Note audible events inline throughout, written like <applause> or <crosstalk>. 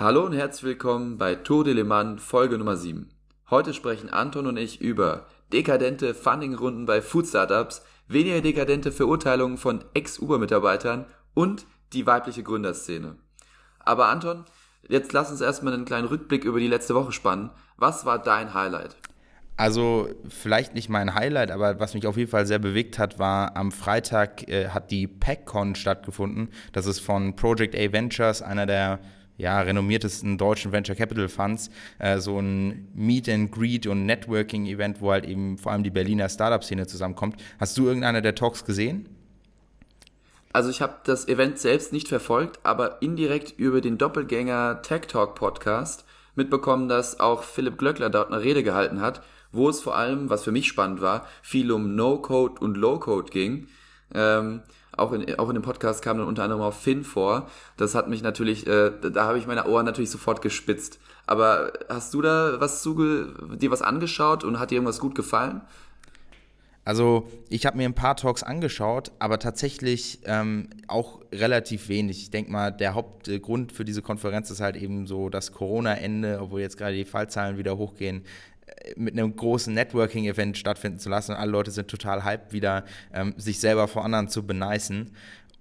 Hallo und herzlich willkommen bei Tour de Le Mans Folge Nummer 7. Heute sprechen Anton und ich über dekadente Funding-Runden bei Food Startups, weniger dekadente Verurteilungen von Ex-Uber-Mitarbeitern und die weibliche Gründerszene. Aber Anton, jetzt lass uns erstmal einen kleinen Rückblick über die letzte Woche spannen. Was war dein Highlight? Also vielleicht nicht mein Highlight, aber was mich auf jeden Fall sehr bewegt hat, war am Freitag äh, hat die PackCon stattgefunden. Das ist von Project A Ventures, einer der ja, renommiertesten deutschen Venture Capital Funds, äh, so ein Meet and Greet und Networking Event, wo halt eben vor allem die Berliner Startup-Szene zusammenkommt. Hast du irgendeiner der Talks gesehen? Also ich habe das Event selbst nicht verfolgt, aber indirekt über den Doppelgänger Tech Talk Podcast mitbekommen, dass auch Philipp Glöckler dort eine Rede gehalten hat, wo es vor allem, was für mich spannend war, viel um No-Code und Low-Code ging. Ähm, auch in, auch in dem Podcast kam dann unter anderem auch Finn vor. Das hat mich natürlich, äh, da habe ich meine Ohren natürlich sofort gespitzt. Aber hast du da was zuge dir was angeschaut und hat dir irgendwas gut gefallen? Also ich habe mir ein paar Talks angeschaut, aber tatsächlich ähm, auch relativ wenig. Ich denke mal, der Hauptgrund für diese Konferenz ist halt eben so das Corona-Ende, obwohl jetzt gerade die Fallzahlen wieder hochgehen, mit einem großen Networking-Event stattfinden zu lassen. Alle Leute sind total hyped, wieder ähm, sich selber vor anderen zu beneisen.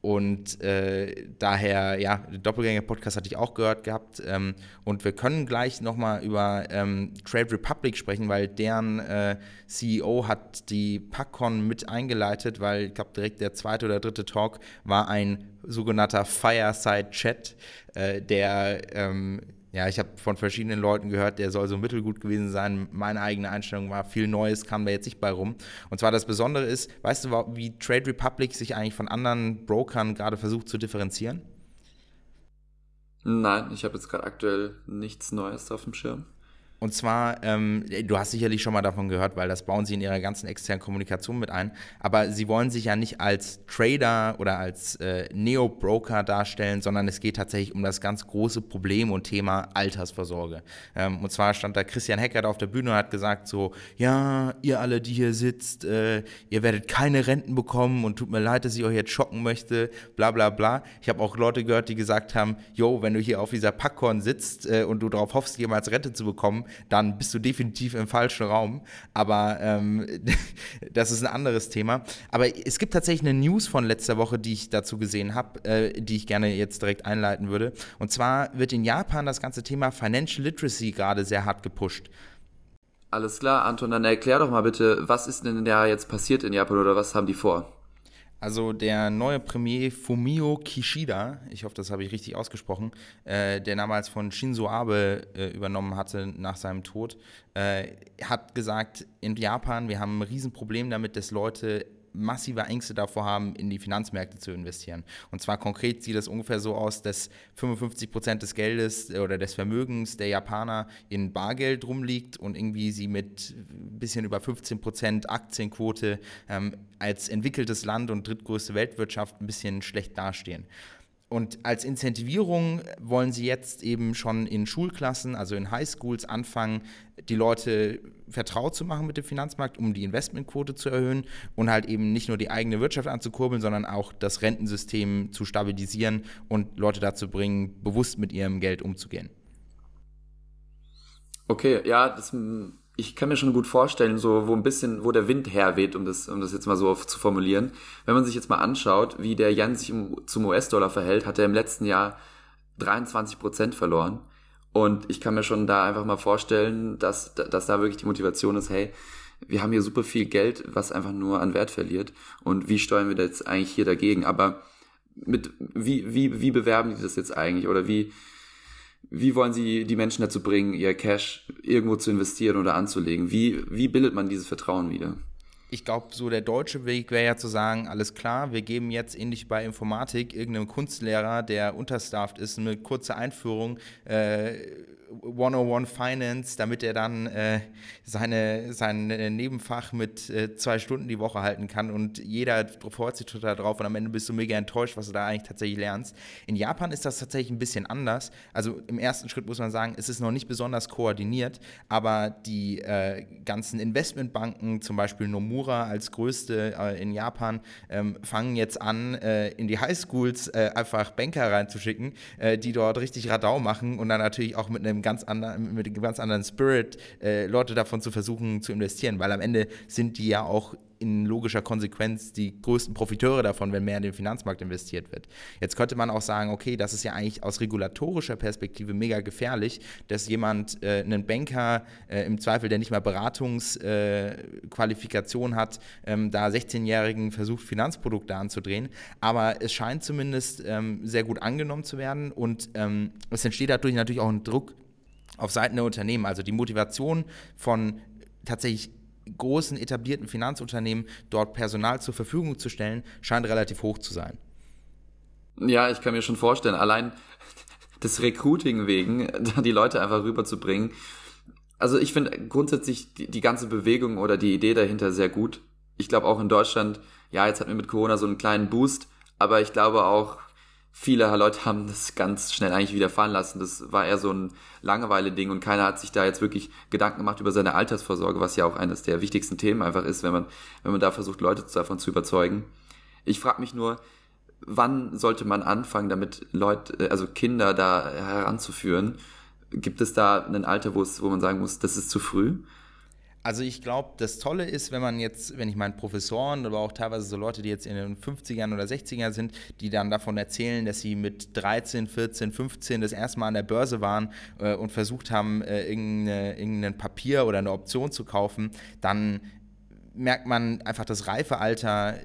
Und äh, daher, ja, Doppelgänger-Podcast hatte ich auch gehört gehabt. Ähm, und wir können gleich nochmal über ähm, Trade Republic sprechen, weil deren äh, CEO hat die PackCon mit eingeleitet, weil ich glaube, direkt der zweite oder dritte Talk war ein sogenannter Fireside-Chat, äh, der ähm, ja, ich habe von verschiedenen Leuten gehört, der soll so mittelgut gewesen sein. Meine eigene Einstellung war, viel Neues kam da jetzt nicht bei rum. Und zwar das Besondere ist, weißt du, wie Trade Republic sich eigentlich von anderen Brokern gerade versucht zu differenzieren? Nein, ich habe jetzt gerade aktuell nichts Neues auf dem Schirm. Und zwar, ähm, du hast sicherlich schon mal davon gehört, weil das bauen sie in ihrer ganzen externen Kommunikation mit ein. Aber sie wollen sich ja nicht als Trader oder als äh, Neo-Broker darstellen, sondern es geht tatsächlich um das ganz große Problem und Thema Altersvorsorge. Ähm, und zwar stand da Christian Heckert auf der Bühne und hat gesagt so, ja, ihr alle, die hier sitzt, äh, ihr werdet keine Renten bekommen und tut mir leid, dass ich euch jetzt schocken möchte, bla bla bla. Ich habe auch Leute gehört, die gesagt haben, yo, wenn du hier auf dieser Packkorn sitzt äh, und du darauf hoffst, jemals Rente zu bekommen, dann bist du definitiv im falschen Raum. Aber ähm, <laughs> das ist ein anderes Thema. Aber es gibt tatsächlich eine News von letzter Woche, die ich dazu gesehen habe, äh, die ich gerne jetzt direkt einleiten würde. Und zwar wird in Japan das ganze Thema Financial Literacy gerade sehr hart gepusht. Alles klar, Anton, dann erklär doch mal bitte, was ist denn da jetzt passiert in Japan oder was haben die vor? Also der neue Premier Fumio Kishida, ich hoffe, das habe ich richtig ausgesprochen, äh, der damals von Shinzo Abe äh, übernommen hatte nach seinem Tod, äh, hat gesagt, in Japan, wir haben ein Riesenproblem damit, dass Leute massive Ängste davor haben, in die Finanzmärkte zu investieren. Und zwar konkret sieht das ungefähr so aus, dass 55 Prozent des Geldes äh, oder des Vermögens der Japaner in Bargeld rumliegt und irgendwie sie mit ein bisschen über 15 Prozent Aktienquote ähm, als entwickeltes Land und drittgrößte Weltwirtschaft ein bisschen schlecht dastehen. Und als Incentivierung wollen sie jetzt eben schon in Schulklassen, also in Highschools, anfangen, die Leute vertraut zu machen mit dem Finanzmarkt, um die Investmentquote zu erhöhen und halt eben nicht nur die eigene Wirtschaft anzukurbeln, sondern auch das Rentensystem zu stabilisieren und Leute dazu bringen, bewusst mit ihrem Geld umzugehen. Okay, ja, das ich kann mir schon gut vorstellen, so wo ein bisschen, wo der Wind herweht, um das, um das jetzt mal so zu formulieren. Wenn man sich jetzt mal anschaut, wie der Jan sich zum US-Dollar verhält, hat er im letzten Jahr 23 Prozent verloren. Und ich kann mir schon da einfach mal vorstellen, dass, dass da wirklich die Motivation ist, hey, wir haben hier super viel Geld, was einfach nur an Wert verliert. Und wie steuern wir da jetzt eigentlich hier dagegen? Aber mit, wie, wie, wie bewerben die das jetzt eigentlich? Oder wie, wie wollen Sie die Menschen dazu bringen, ihr Cash irgendwo zu investieren oder anzulegen? Wie, wie bildet man dieses Vertrauen wieder? Ich glaube, so der deutsche Weg wäre ja zu sagen, alles klar, wir geben jetzt ähnlich bei Informatik irgendeinem Kunstlehrer, der unterstafft ist, eine kurze Einführung. Äh, 101 Finance, damit er dann äh, seine, sein Nebenfach mit äh, zwei Stunden die Woche halten kann und jeder freut sich total drauf und am Ende bist du mega enttäuscht, was du da eigentlich tatsächlich lernst. In Japan ist das tatsächlich ein bisschen anders. Also im ersten Schritt muss man sagen, es ist noch nicht besonders koordiniert, aber die äh, ganzen Investmentbanken, zum Beispiel Nomura, als größte äh, in Japan ähm, fangen jetzt an, äh, in die Highschools äh, einfach Banker reinzuschicken, die dort richtig Radau machen und dann natürlich auch mit einem ganz anderen, mit einem ganz anderen Spirit äh, Leute davon zu versuchen zu investieren, weil am Ende sind die ja auch in logischer Konsequenz die größten Profiteure davon, wenn mehr in den Finanzmarkt investiert wird. Jetzt könnte man auch sagen, okay, das ist ja eigentlich aus regulatorischer Perspektive mega gefährlich, dass jemand, äh, einen Banker äh, im Zweifel, der nicht mal Beratungsqualifikation äh, hat, ähm, da 16-Jährigen versucht, Finanzprodukte anzudrehen. Aber es scheint zumindest ähm, sehr gut angenommen zu werden und ähm, es entsteht dadurch natürlich auch ein Druck auf Seiten der Unternehmen. Also die Motivation von tatsächlich großen etablierten Finanzunternehmen dort Personal zur Verfügung zu stellen, scheint relativ hoch zu sein. Ja, ich kann mir schon vorstellen, allein <laughs> das Recruiting wegen, da die Leute einfach rüberzubringen. Also ich finde grundsätzlich die, die ganze Bewegung oder die Idee dahinter sehr gut. Ich glaube auch in Deutschland, ja, jetzt hatten wir mit Corona so einen kleinen Boost, aber ich glaube auch, viele Leute haben das ganz schnell eigentlich wieder fallen lassen. Das war eher so ein Langeweile-Ding und keiner hat sich da jetzt wirklich Gedanken gemacht über seine Altersvorsorge, was ja auch eines der wichtigsten Themen einfach ist, wenn man, wenn man da versucht, Leute davon zu überzeugen. Ich frage mich nur, wann sollte man anfangen, damit Leute, also Kinder da heranzuführen? Gibt es da ein Alter, wo es, wo man sagen muss, das ist zu früh? Also ich glaube, das Tolle ist, wenn man jetzt, wenn ich meine Professoren, aber auch teilweise so Leute, die jetzt in den 50ern oder 60ern sind, die dann davon erzählen, dass sie mit 13, 14, 15 das erste Mal an der Börse waren äh, und versucht haben, äh, irgendeine, irgendein Papier oder eine Option zu kaufen, dann merkt man einfach, das Reifealter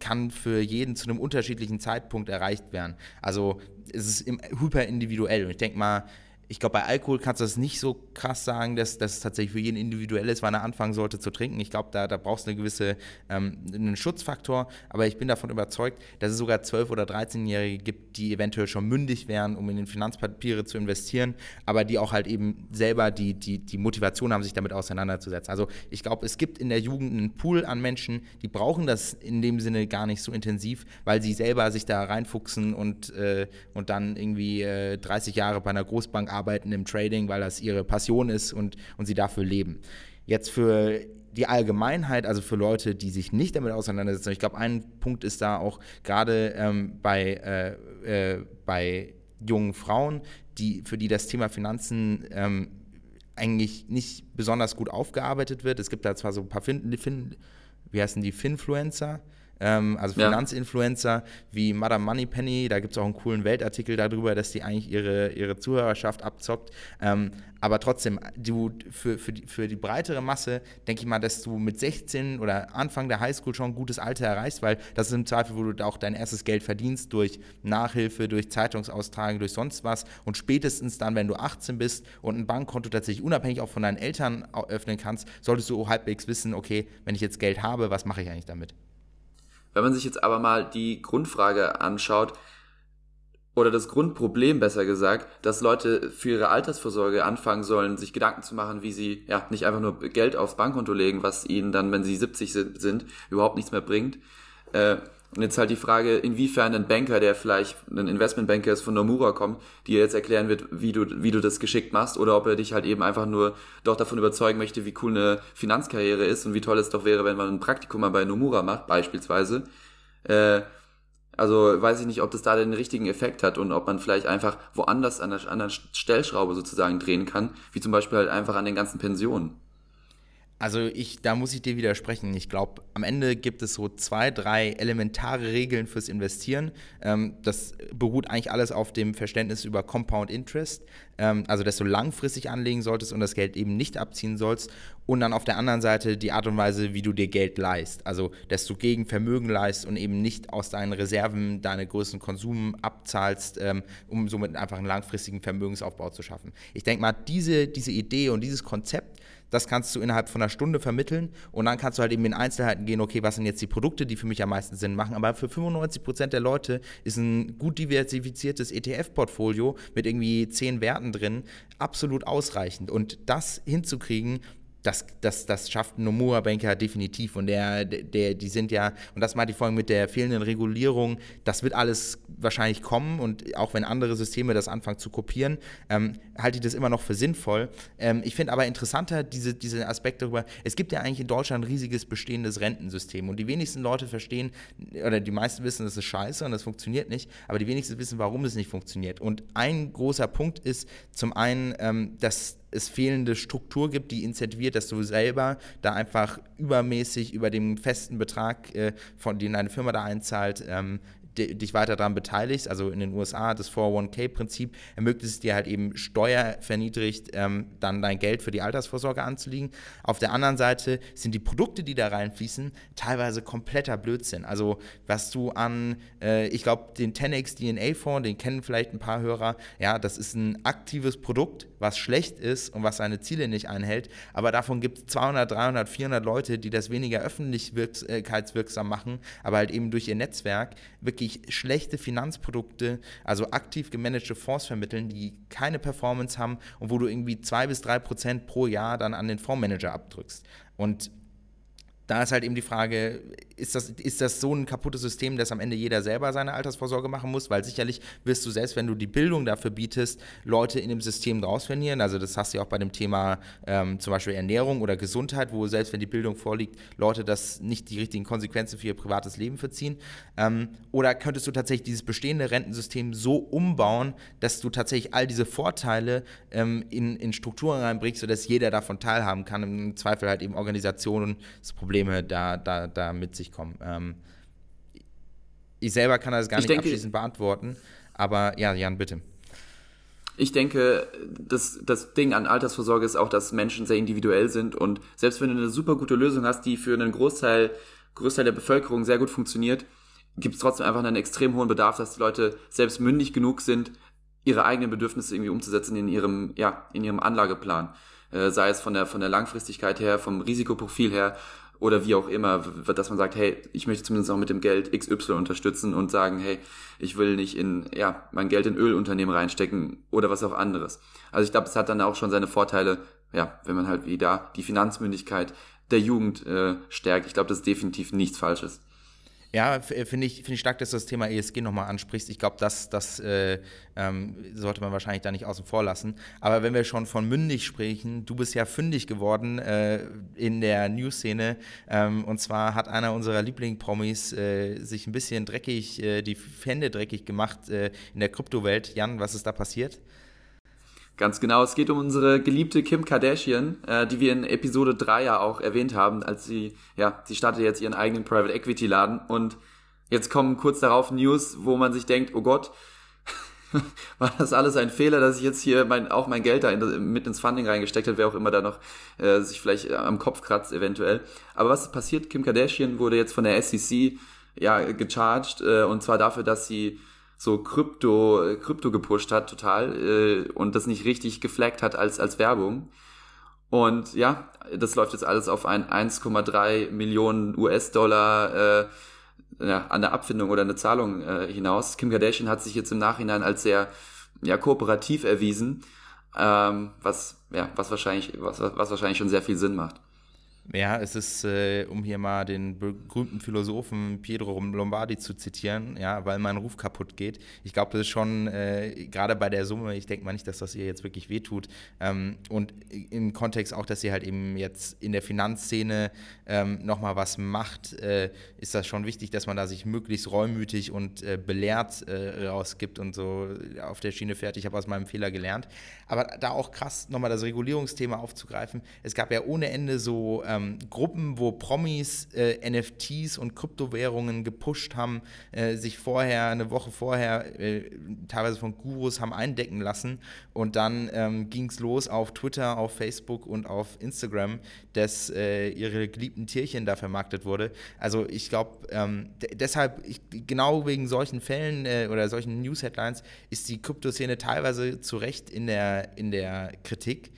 kann für jeden zu einem unterschiedlichen Zeitpunkt erreicht werden. Also es ist hyper individuell. Und ich denke mal, ich glaube, bei Alkohol kannst du das nicht so krass sagen, dass das tatsächlich für jeden individuell ist, wann er anfangen sollte zu trinken. Ich glaube, da, da brauchst du eine gewisse, ähm, einen Schutzfaktor. Aber ich bin davon überzeugt, dass es sogar 12- oder 13-Jährige gibt, die eventuell schon mündig wären, um in den Finanzpapiere zu investieren, aber die auch halt eben selber die, die, die Motivation haben, sich damit auseinanderzusetzen. Also ich glaube, es gibt in der Jugend einen Pool an Menschen, die brauchen das in dem Sinne gar nicht so intensiv, weil sie selber sich da reinfuchsen und, äh, und dann irgendwie äh, 30 Jahre bei einer Großbank arbeiten im Trading, weil das ihre Passion ist und, und sie dafür leben. Jetzt für die Allgemeinheit, also für Leute, die sich nicht damit auseinandersetzen, ich glaube, ein Punkt ist da auch gerade ähm, bei, äh, äh, bei jungen Frauen, die, für die das Thema Finanzen ähm, eigentlich nicht besonders gut aufgearbeitet wird. Es gibt da zwar so ein paar Fin, fin wie heißen die, Finfluencer, ähm, also Finanzinfluencer wie Madame Moneypenny, da gibt es auch einen coolen Weltartikel darüber, dass die eigentlich ihre, ihre Zuhörerschaft abzockt. Ähm, aber trotzdem, du, für, für, die, für die breitere Masse denke ich mal, dass du mit 16 oder Anfang der Highschool schon ein gutes Alter erreichst, weil das ist im Zweifel, wo du auch dein erstes Geld verdienst durch Nachhilfe, durch Zeitungsaustragen, durch sonst was. Und spätestens dann, wenn du 18 bist und ein Bankkonto tatsächlich unabhängig auch von deinen Eltern öffnen kannst, solltest du halbwegs wissen, okay, wenn ich jetzt Geld habe, was mache ich eigentlich damit? Wenn man sich jetzt aber mal die Grundfrage anschaut, oder das Grundproblem besser gesagt, dass Leute für ihre Altersvorsorge anfangen sollen, sich Gedanken zu machen, wie sie ja nicht einfach nur Geld aufs Bankkonto legen, was ihnen dann, wenn sie 70 sind, überhaupt nichts mehr bringt, äh, und jetzt halt die Frage, inwiefern ein Banker, der vielleicht ein Investmentbanker ist von Nomura kommt, dir jetzt erklären wird, wie du, wie du das geschickt machst, oder ob er dich halt eben einfach nur doch davon überzeugen möchte, wie cool eine Finanzkarriere ist und wie toll es doch wäre, wenn man ein Praktikum mal bei Nomura macht, beispielsweise. Äh, also weiß ich nicht, ob das da den richtigen Effekt hat und ob man vielleicht einfach woanders an der anderen Stellschraube sozusagen drehen kann, wie zum Beispiel halt einfach an den ganzen Pensionen. Also ich, da muss ich dir widersprechen. Ich glaube, am Ende gibt es so zwei, drei elementare Regeln fürs Investieren. Ähm, das beruht eigentlich alles auf dem Verständnis über Compound Interest, ähm, also dass du langfristig anlegen solltest und das Geld eben nicht abziehen sollst. Und dann auf der anderen Seite die Art und Weise, wie du dir Geld leist. Also dass du gegen Vermögen leist und eben nicht aus deinen Reserven deine größten Konsum abzahlst, ähm, um somit einfach einen langfristigen Vermögensaufbau zu schaffen. Ich denke mal, diese, diese Idee und dieses Konzept, das kannst du innerhalb von einer Stunde vermitteln und dann kannst du halt eben in Einzelheiten gehen, okay, was sind jetzt die Produkte, die für mich am meisten Sinn machen. Aber für 95 Prozent der Leute ist ein gut diversifiziertes ETF-Portfolio mit irgendwie zehn Werten drin absolut ausreichend. Und das hinzukriegen, das, das, das schafft Nomura Banker definitiv. Und der, der, die sind ja, und das meinte ich vorhin mit der fehlenden Regulierung, das wird alles wahrscheinlich kommen. Und auch wenn andere Systeme das anfangen zu kopieren, ähm, halte ich das immer noch für sinnvoll. Ähm, ich finde aber interessanter diese, diese Aspekt darüber, es gibt ja eigentlich in Deutschland ein riesiges bestehendes Rentensystem. Und die wenigsten Leute verstehen, oder die meisten wissen, das ist scheiße und das funktioniert nicht, aber die wenigsten wissen, warum es nicht funktioniert. Und ein großer Punkt ist zum einen, ähm, dass es fehlende Struktur gibt, die incentiviert, dass du selber da einfach übermäßig über den festen Betrag, äh, von den eine Firma da einzahlt, ähm, dich weiter daran beteiligst, also in den USA das 401k-Prinzip ermöglicht es dir halt eben steuerverniedrigt, ähm, dann dein Geld für die Altersvorsorge anzulegen. Auf der anderen Seite sind die Produkte, die da reinfließen, teilweise kompletter Blödsinn. Also was du an, äh, ich glaube, den 10x DNA-Fonds, den kennen vielleicht ein paar Hörer, ja, das ist ein aktives Produkt, was schlecht ist und was seine Ziele nicht einhält, aber davon gibt es 200, 300, 400 Leute, die das weniger öffentlichkeitswirksam machen, aber halt eben durch ihr Netzwerk wirklich wirklich schlechte Finanzprodukte, also aktiv gemanagte Fonds vermitteln, die keine Performance haben und wo du irgendwie zwei bis drei Prozent pro Jahr dann an den Fondsmanager abdrückst. Und da ist halt eben die Frage, ist das, ist das so ein kaputtes System, dass am Ende jeder selber seine Altersvorsorge machen muss? Weil sicherlich wirst du selbst, wenn du die Bildung dafür bietest, Leute in dem System draus. Also das hast du ja auch bei dem Thema ähm, zum Beispiel Ernährung oder Gesundheit, wo selbst wenn die Bildung vorliegt, Leute das nicht die richtigen Konsequenzen für ihr privates Leben verziehen. Ähm, oder könntest du tatsächlich dieses bestehende Rentensystem so umbauen, dass du tatsächlich all diese Vorteile ähm, in, in Strukturen reinbringst, sodass jeder davon teilhaben kann. Im Zweifel halt eben Organisationen das Probleme da, da, da mit sich kommen. Ähm, ich selber kann das gar ich nicht denke, abschließend beantworten, aber ja, Jan, bitte. Ich denke, das, das Ding an Altersvorsorge ist auch, dass Menschen sehr individuell sind und selbst wenn du eine super gute Lösung hast, die für einen Großteil, Großteil der Bevölkerung sehr gut funktioniert, gibt es trotzdem einfach einen extrem hohen Bedarf, dass die Leute selbst mündig genug sind, ihre eigenen Bedürfnisse irgendwie umzusetzen in ihrem, ja, in ihrem Anlageplan. Äh, sei es von der, von der Langfristigkeit her, vom Risikoprofil her oder wie auch immer, dass man sagt, hey, ich möchte zumindest auch mit dem Geld XY unterstützen und sagen, hey, ich will nicht in, ja, mein Geld in Ölunternehmen reinstecken oder was auch anderes. Also ich glaube, es hat dann auch schon seine Vorteile, ja, wenn man halt wieder die Finanzmündigkeit der Jugend äh, stärkt. Ich glaube, das ist definitiv nichts Falsches. Ja, äh, finde ich, find ich stark, dass du das Thema ESG nochmal ansprichst. Ich glaube, das, das äh, ähm, sollte man wahrscheinlich da nicht außen vor lassen. Aber wenn wir schon von mündig sprechen, du bist ja fündig geworden äh, in der News-Szene. Ähm, und zwar hat einer unserer Liebling-Promis äh, sich ein bisschen dreckig, äh, die Hände dreckig gemacht äh, in der Kryptowelt. Jan, was ist da passiert? Ganz genau, es geht um unsere geliebte Kim Kardashian, äh, die wir in Episode 3 ja auch erwähnt haben, als sie, ja, sie startet jetzt ihren eigenen Private Equity Laden und jetzt kommen kurz darauf News, wo man sich denkt, oh Gott, <laughs> war das alles ein Fehler, dass ich jetzt hier mein, auch mein Geld da in, mit ins Funding reingesteckt habe, wer auch immer da noch äh, sich vielleicht äh, am Kopf kratzt eventuell. Aber was ist passiert? Kim Kardashian wurde jetzt von der SEC ja gecharged äh, und zwar dafür, dass sie so Krypto, Krypto gepusht hat total äh, und das nicht richtig geflaggt hat als, als Werbung. Und ja, das läuft jetzt alles auf ein 1,3 Millionen US-Dollar äh, an der Abfindung oder eine Zahlung äh, hinaus. Kim Kardashian hat sich jetzt im Nachhinein als sehr ja, kooperativ erwiesen, ähm, was, ja, was, wahrscheinlich, was, was wahrscheinlich schon sehr viel Sinn macht. Ja, es ist, äh, um hier mal den berühmten Philosophen Pietro Lombardi zu zitieren, ja, weil mein Ruf kaputt geht. Ich glaube, das ist schon, äh, gerade bei der Summe, ich denke mal nicht, dass das ihr jetzt wirklich wehtut. Ähm, und im Kontext auch, dass sie halt eben jetzt in der Finanzszene ähm, nochmal was macht, äh, ist das schon wichtig, dass man da sich möglichst reumütig und äh, belehrt äh, rausgibt und so auf der Schiene fährt. Ich habe aus meinem Fehler gelernt. Aber da auch krass, nochmal das Regulierungsthema aufzugreifen. Es gab ja ohne Ende so ähm, Gruppen, wo Promis äh, NFTs und Kryptowährungen gepusht haben, äh, sich vorher, eine Woche vorher, äh, teilweise von Gurus haben eindecken lassen. Und dann ähm, ging es los auf Twitter, auf Facebook und auf Instagram, dass äh, ihre geliebten Tierchen da vermarktet wurde. Also ich glaube, ähm, deshalb, ich, genau wegen solchen Fällen äh, oder solchen News-Headlines ist die Kryptoszene teilweise zu Recht in der, in der Kritik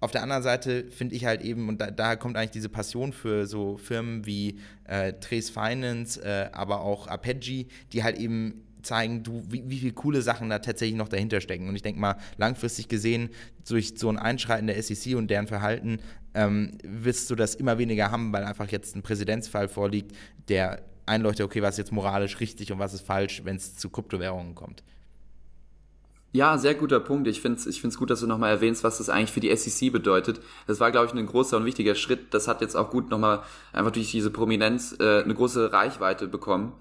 auf der anderen Seite finde ich halt eben, und da, daher kommt eigentlich diese Passion für so Firmen wie äh, Trace Finance, äh, aber auch Apogee, die halt eben zeigen, du, wie, wie viele coole Sachen da tatsächlich noch dahinter stecken. Und ich denke mal, langfristig gesehen, durch so ein Einschreiten der SEC und deren Verhalten, ähm, wirst du das immer weniger haben, weil einfach jetzt ein Präzedenzfall vorliegt, der einleuchtet, okay, was ist jetzt moralisch richtig und was ist falsch, wenn es zu Kryptowährungen kommt. Ja, sehr guter Punkt. Ich finde es ich find's gut, dass du nochmal erwähnst, was das eigentlich für die SEC bedeutet. Das war, glaube ich, ein großer und wichtiger Schritt. Das hat jetzt auch gut nochmal einfach durch diese Prominenz äh, eine große Reichweite bekommen.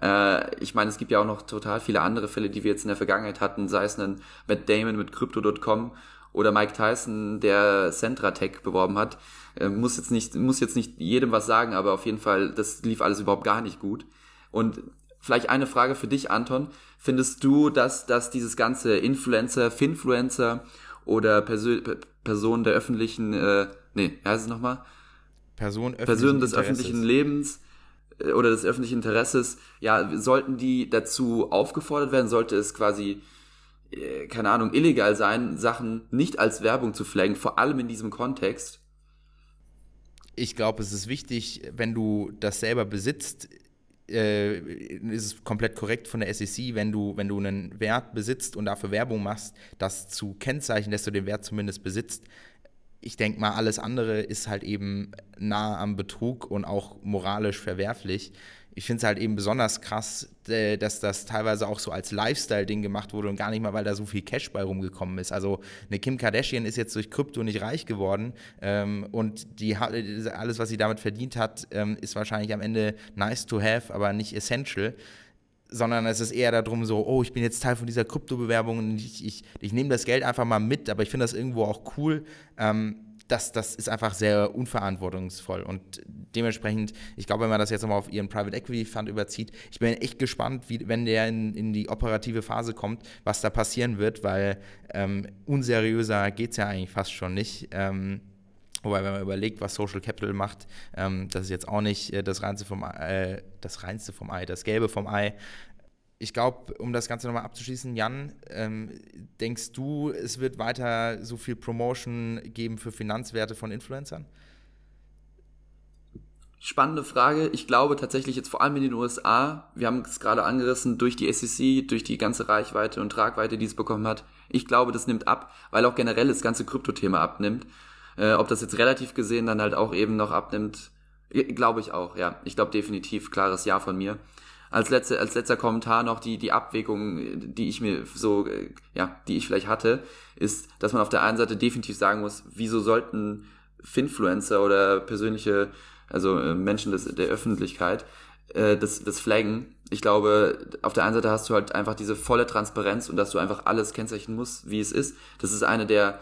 Äh, ich meine, es gibt ja auch noch total viele andere Fälle, die wir jetzt in der Vergangenheit hatten, sei es ein Matt Damon mit Crypto.com oder Mike Tyson, der Centratech beworben hat. Äh, muss jetzt nicht, muss jetzt nicht jedem was sagen, aber auf jeden Fall, das lief alles überhaupt gar nicht gut. Und vielleicht eine Frage für dich, Anton. Findest du, dass, dass dieses ganze Influencer, Finfluencer oder Persö Personen der öffentlichen, äh, nee, wie heißt es nochmal? Person Personen des öffentlichen Lebens äh, oder des öffentlichen Interesses, ja, sollten die dazu aufgefordert werden? Sollte es quasi, äh, keine Ahnung, illegal sein, Sachen nicht als Werbung zu flaggen, vor allem in diesem Kontext? Ich glaube, es ist wichtig, wenn du das selber besitzt, äh, ist es komplett korrekt von der SEC, wenn du, wenn du einen Wert besitzt und dafür Werbung machst, das zu kennzeichnen, dass du den Wert zumindest besitzt. Ich denke mal, alles andere ist halt eben nah am Betrug und auch moralisch verwerflich ich finde es halt eben besonders krass, äh, dass das teilweise auch so als Lifestyle-Ding gemacht wurde und gar nicht mal, weil da so viel Cash bei rumgekommen ist. Also eine Kim Kardashian ist jetzt durch Krypto nicht reich geworden ähm, und die alles, was sie damit verdient hat, ähm, ist wahrscheinlich am Ende nice to have, aber nicht essential sondern es ist eher darum so, oh, ich bin jetzt Teil von dieser Kryptobewerbung und ich, ich, ich nehme das Geld einfach mal mit, aber ich finde das irgendwo auch cool. Ähm, das, das ist einfach sehr unverantwortungsvoll. Und dementsprechend, ich glaube, wenn man das jetzt nochmal auf ihren Private Equity Fund überzieht, ich bin echt gespannt, wie, wenn der in, in die operative Phase kommt, was da passieren wird, weil ähm, unseriöser geht es ja eigentlich fast schon nicht. Ähm, Wobei, wenn man überlegt, was Social Capital macht, ähm, das ist jetzt auch nicht äh, das, Reinste vom, äh, das Reinste vom Ei, das Gelbe vom Ei ich glaube, um das Ganze nochmal abzuschließen, Jan, ähm, denkst du, es wird weiter so viel Promotion geben für Finanzwerte von Influencern? Spannende Frage. Ich glaube tatsächlich jetzt vor allem in den USA, wir haben es gerade angerissen, durch die SEC, durch die ganze Reichweite und Tragweite, die es bekommen hat. Ich glaube, das nimmt ab, weil auch generell das ganze Kryptothema abnimmt. Äh, ob das jetzt relativ gesehen dann halt auch eben noch abnimmt, glaube ich auch, ja. Ich glaube definitiv, klares Ja von mir als, letzte, als letzter Kommentar noch die, die Abwägung, die ich mir so, ja, die ich vielleicht hatte, ist, dass man auf der einen Seite definitiv sagen muss, wieso sollten Finfluencer oder persönliche, also äh, Menschen des, der Öffentlichkeit, äh, das, das flaggen. Ich glaube, auf der einen Seite hast du halt einfach diese volle Transparenz und dass du einfach alles kennzeichnen musst, wie es ist. Das ist eine der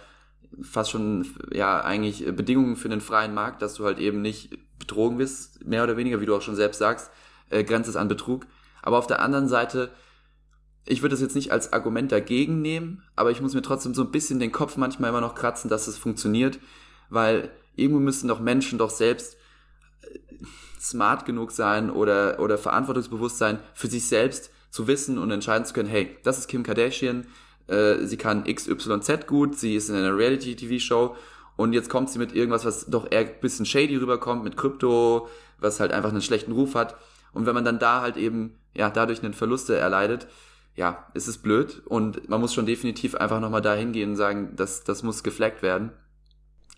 fast schon, ja, eigentlich Bedingungen für den freien Markt, dass du halt eben nicht betrogen bist, mehr oder weniger, wie du auch schon selbst sagst, äh, grenzt es an Betrug. Aber auf der anderen Seite, ich würde es jetzt nicht als Argument dagegen nehmen, aber ich muss mir trotzdem so ein bisschen den Kopf manchmal immer noch kratzen, dass es funktioniert, weil irgendwo müssen doch Menschen doch selbst äh, smart genug sein oder, oder verantwortungsbewusst sein, für sich selbst zu wissen und entscheiden zu können, hey, das ist Kim Kardashian, äh, sie kann XYZ gut, sie ist in einer Reality-TV-Show und jetzt kommt sie mit irgendwas, was doch eher ein bisschen shady rüberkommt, mit Krypto, was halt einfach einen schlechten Ruf hat und wenn man dann da halt eben, ja, dadurch einen Verluste erleidet, ja, ist es blöd und man muss schon definitiv einfach nochmal da hingehen und sagen, das, das muss geflaggt werden.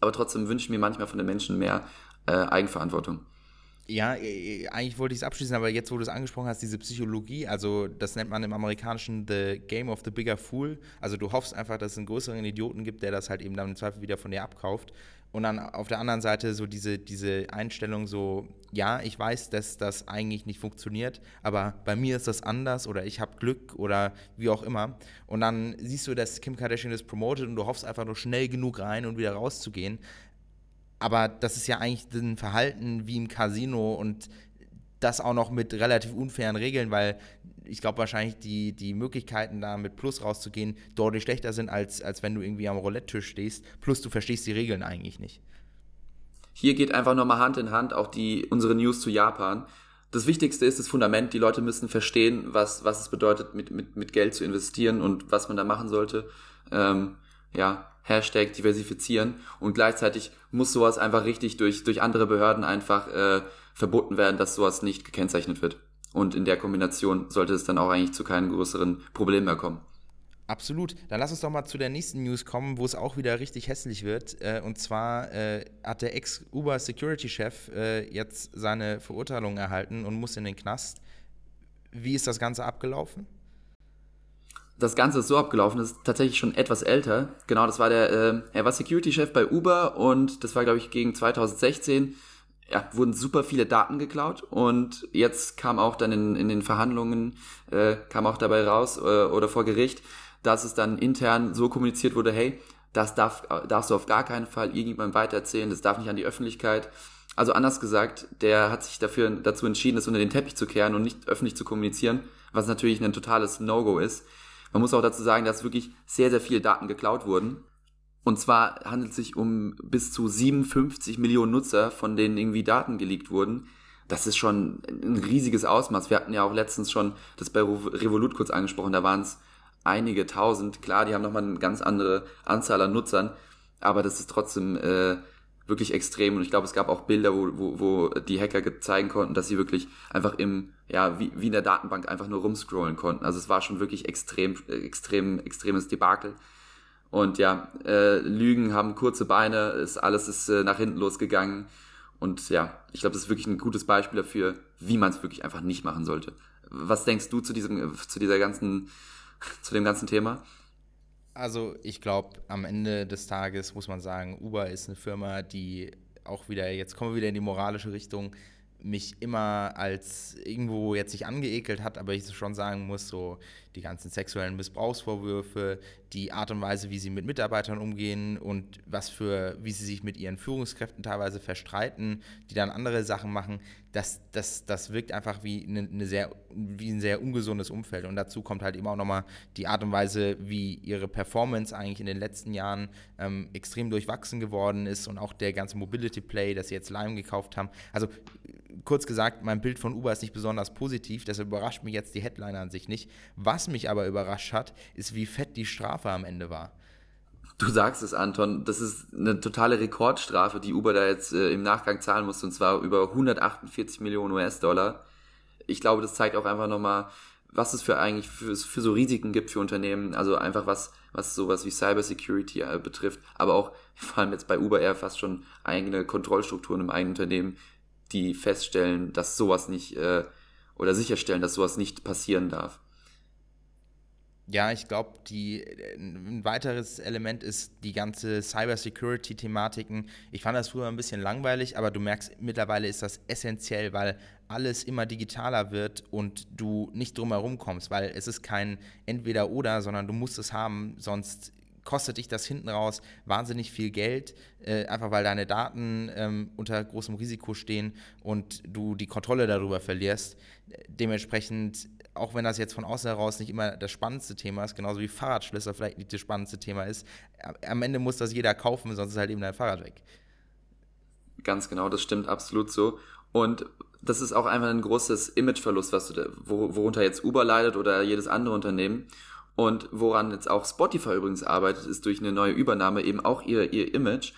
Aber trotzdem wünsche ich mir manchmal von den Menschen mehr äh, Eigenverantwortung. Ja, äh, äh, eigentlich wollte ich es abschließen, aber jetzt, wo du es angesprochen hast, diese Psychologie, also das nennt man im Amerikanischen The Game of the Bigger Fool. Also du hoffst einfach, dass es einen größeren Idioten gibt, der das halt eben dann im Zweifel wieder von dir abkauft. Und dann auf der anderen Seite so diese, diese Einstellung so, ja, ich weiß, dass das eigentlich nicht funktioniert, aber bei mir ist das anders oder ich habe Glück oder wie auch immer. Und dann siehst du, dass Kim Kardashian das promotet und du hoffst einfach nur schnell genug rein und wieder rauszugehen. Aber das ist ja eigentlich ein Verhalten wie im Casino und das auch noch mit relativ unfairen Regeln, weil ich glaube wahrscheinlich die, die Möglichkeiten da mit Plus rauszugehen deutlich schlechter sind, als, als wenn du irgendwie am Roulette-Tisch stehst. Plus du verstehst die Regeln eigentlich nicht. Hier geht einfach nochmal Hand in Hand auch die, unsere News zu Japan. Das Wichtigste ist das Fundament. Die Leute müssen verstehen, was, was es bedeutet, mit, mit, mit Geld zu investieren und was man da machen sollte. Ähm, ja, Hashtag diversifizieren. Und gleichzeitig muss sowas einfach richtig durch, durch andere Behörden einfach äh, verboten werden, dass sowas nicht gekennzeichnet wird. Und in der Kombination sollte es dann auch eigentlich zu keinen größeren Problemen mehr kommen. Absolut. Dann lass uns doch mal zu der nächsten News kommen, wo es auch wieder richtig hässlich wird. Äh, und zwar äh, hat der Ex-Uber-Security-Chef äh, jetzt seine Verurteilung erhalten und muss in den Knast. Wie ist das Ganze abgelaufen? Das Ganze ist so abgelaufen, das ist tatsächlich schon etwas älter. Genau, das war der, äh, er war Security-Chef bei Uber und das war, glaube ich, gegen 2016 ja, wurden super viele Daten geklaut und jetzt kam auch dann in, in den Verhandlungen, äh, kam auch dabei raus äh, oder vor Gericht, dass es dann intern so kommuniziert wurde, hey, das darf, darfst du auf gar keinen Fall irgendjemandem weitererzählen, das darf nicht an die Öffentlichkeit. Also anders gesagt, der hat sich dafür dazu entschieden, das unter den Teppich zu kehren und nicht öffentlich zu kommunizieren, was natürlich ein totales No-Go ist. Man muss auch dazu sagen, dass wirklich sehr, sehr viele Daten geklaut wurden. Und zwar handelt es sich um bis zu 57 Millionen Nutzer, von denen irgendwie Daten geleakt wurden. Das ist schon ein riesiges Ausmaß. Wir hatten ja auch letztens schon das bei Revolut kurz angesprochen, da waren es einige tausend. Klar, die haben nochmal eine ganz andere Anzahl an Nutzern, aber das ist trotzdem äh, wirklich extrem. Und ich glaube, es gab auch Bilder, wo, wo, wo die Hacker zeigen konnten, dass sie wirklich einfach im, ja, wie, wie in der Datenbank einfach nur rumscrollen konnten. Also es war schon wirklich extrem, extrem, extremes Debakel. Und ja, äh, Lügen haben kurze Beine, ist, alles ist äh, nach hinten losgegangen. Und ja, ich glaube, das ist wirklich ein gutes Beispiel dafür, wie man es wirklich einfach nicht machen sollte. Was denkst du zu diesem, zu dieser ganzen, <laughs> zu dem ganzen Thema? Also ich glaube, am Ende des Tages muss man sagen, Uber ist eine Firma, die auch wieder, jetzt kommen wir wieder in die moralische Richtung, mich immer als irgendwo jetzt nicht angeekelt hat, aber ich schon sagen muss, so die ganzen sexuellen Missbrauchsvorwürfe, die Art und Weise, wie sie mit Mitarbeitern umgehen und was für, wie sie sich mit ihren Führungskräften teilweise verstreiten, die dann andere Sachen machen, das, das, das wirkt einfach wie, eine, eine sehr, wie ein sehr ungesundes Umfeld. Und dazu kommt halt immer auch nochmal die Art und Weise, wie ihre Performance eigentlich in den letzten Jahren ähm, extrem durchwachsen geworden ist und auch der ganze Mobility Play, das sie jetzt Lime gekauft haben. Also kurz gesagt, mein Bild von Uber ist nicht besonders positiv, deshalb überrascht mich jetzt die Headline an sich nicht. Was mich aber überrascht hat, ist, wie fett die Strafe am Ende war. Du sagst es, Anton, das ist eine totale Rekordstrafe, die Uber da jetzt äh, im Nachgang zahlen musste, und zwar über 148 Millionen US-Dollar. Ich glaube, das zeigt auch einfach nochmal, was es für eigentlich für, für, so Risiken gibt für Unternehmen, also einfach was, was sowas wie Cybersecurity äh, betrifft, aber auch vor allem jetzt bei Uber eher fast schon eigene Kontrollstrukturen im eigenen Unternehmen, die feststellen, dass sowas nicht äh, oder sicherstellen, dass sowas nicht passieren darf. Ja, ich glaube, ein weiteres Element ist die ganze Cybersecurity-Thematiken. Ich fand das früher ein bisschen langweilig, aber du merkst, mittlerweile ist das essentiell, weil alles immer digitaler wird und du nicht drum herum kommst, weil es ist kein Entweder-Oder, sondern du musst es haben, sonst kostet dich das hinten raus wahnsinnig viel Geld, äh, einfach weil deine Daten ähm, unter großem Risiko stehen und du die Kontrolle darüber verlierst. Dementsprechend, auch wenn das jetzt von außen heraus nicht immer das spannendste Thema ist, genauso wie Fahrradschlüssel vielleicht nicht das spannendste Thema ist, am Ende muss das jeder kaufen, sonst ist halt eben dein Fahrrad weg. Ganz genau, das stimmt absolut so. Und das ist auch einfach ein großes Imageverlust, was du worunter jetzt Uber leidet oder jedes andere Unternehmen. Und woran jetzt auch Spotify übrigens arbeitet, ist durch eine neue Übernahme eben auch ihr, ihr Image.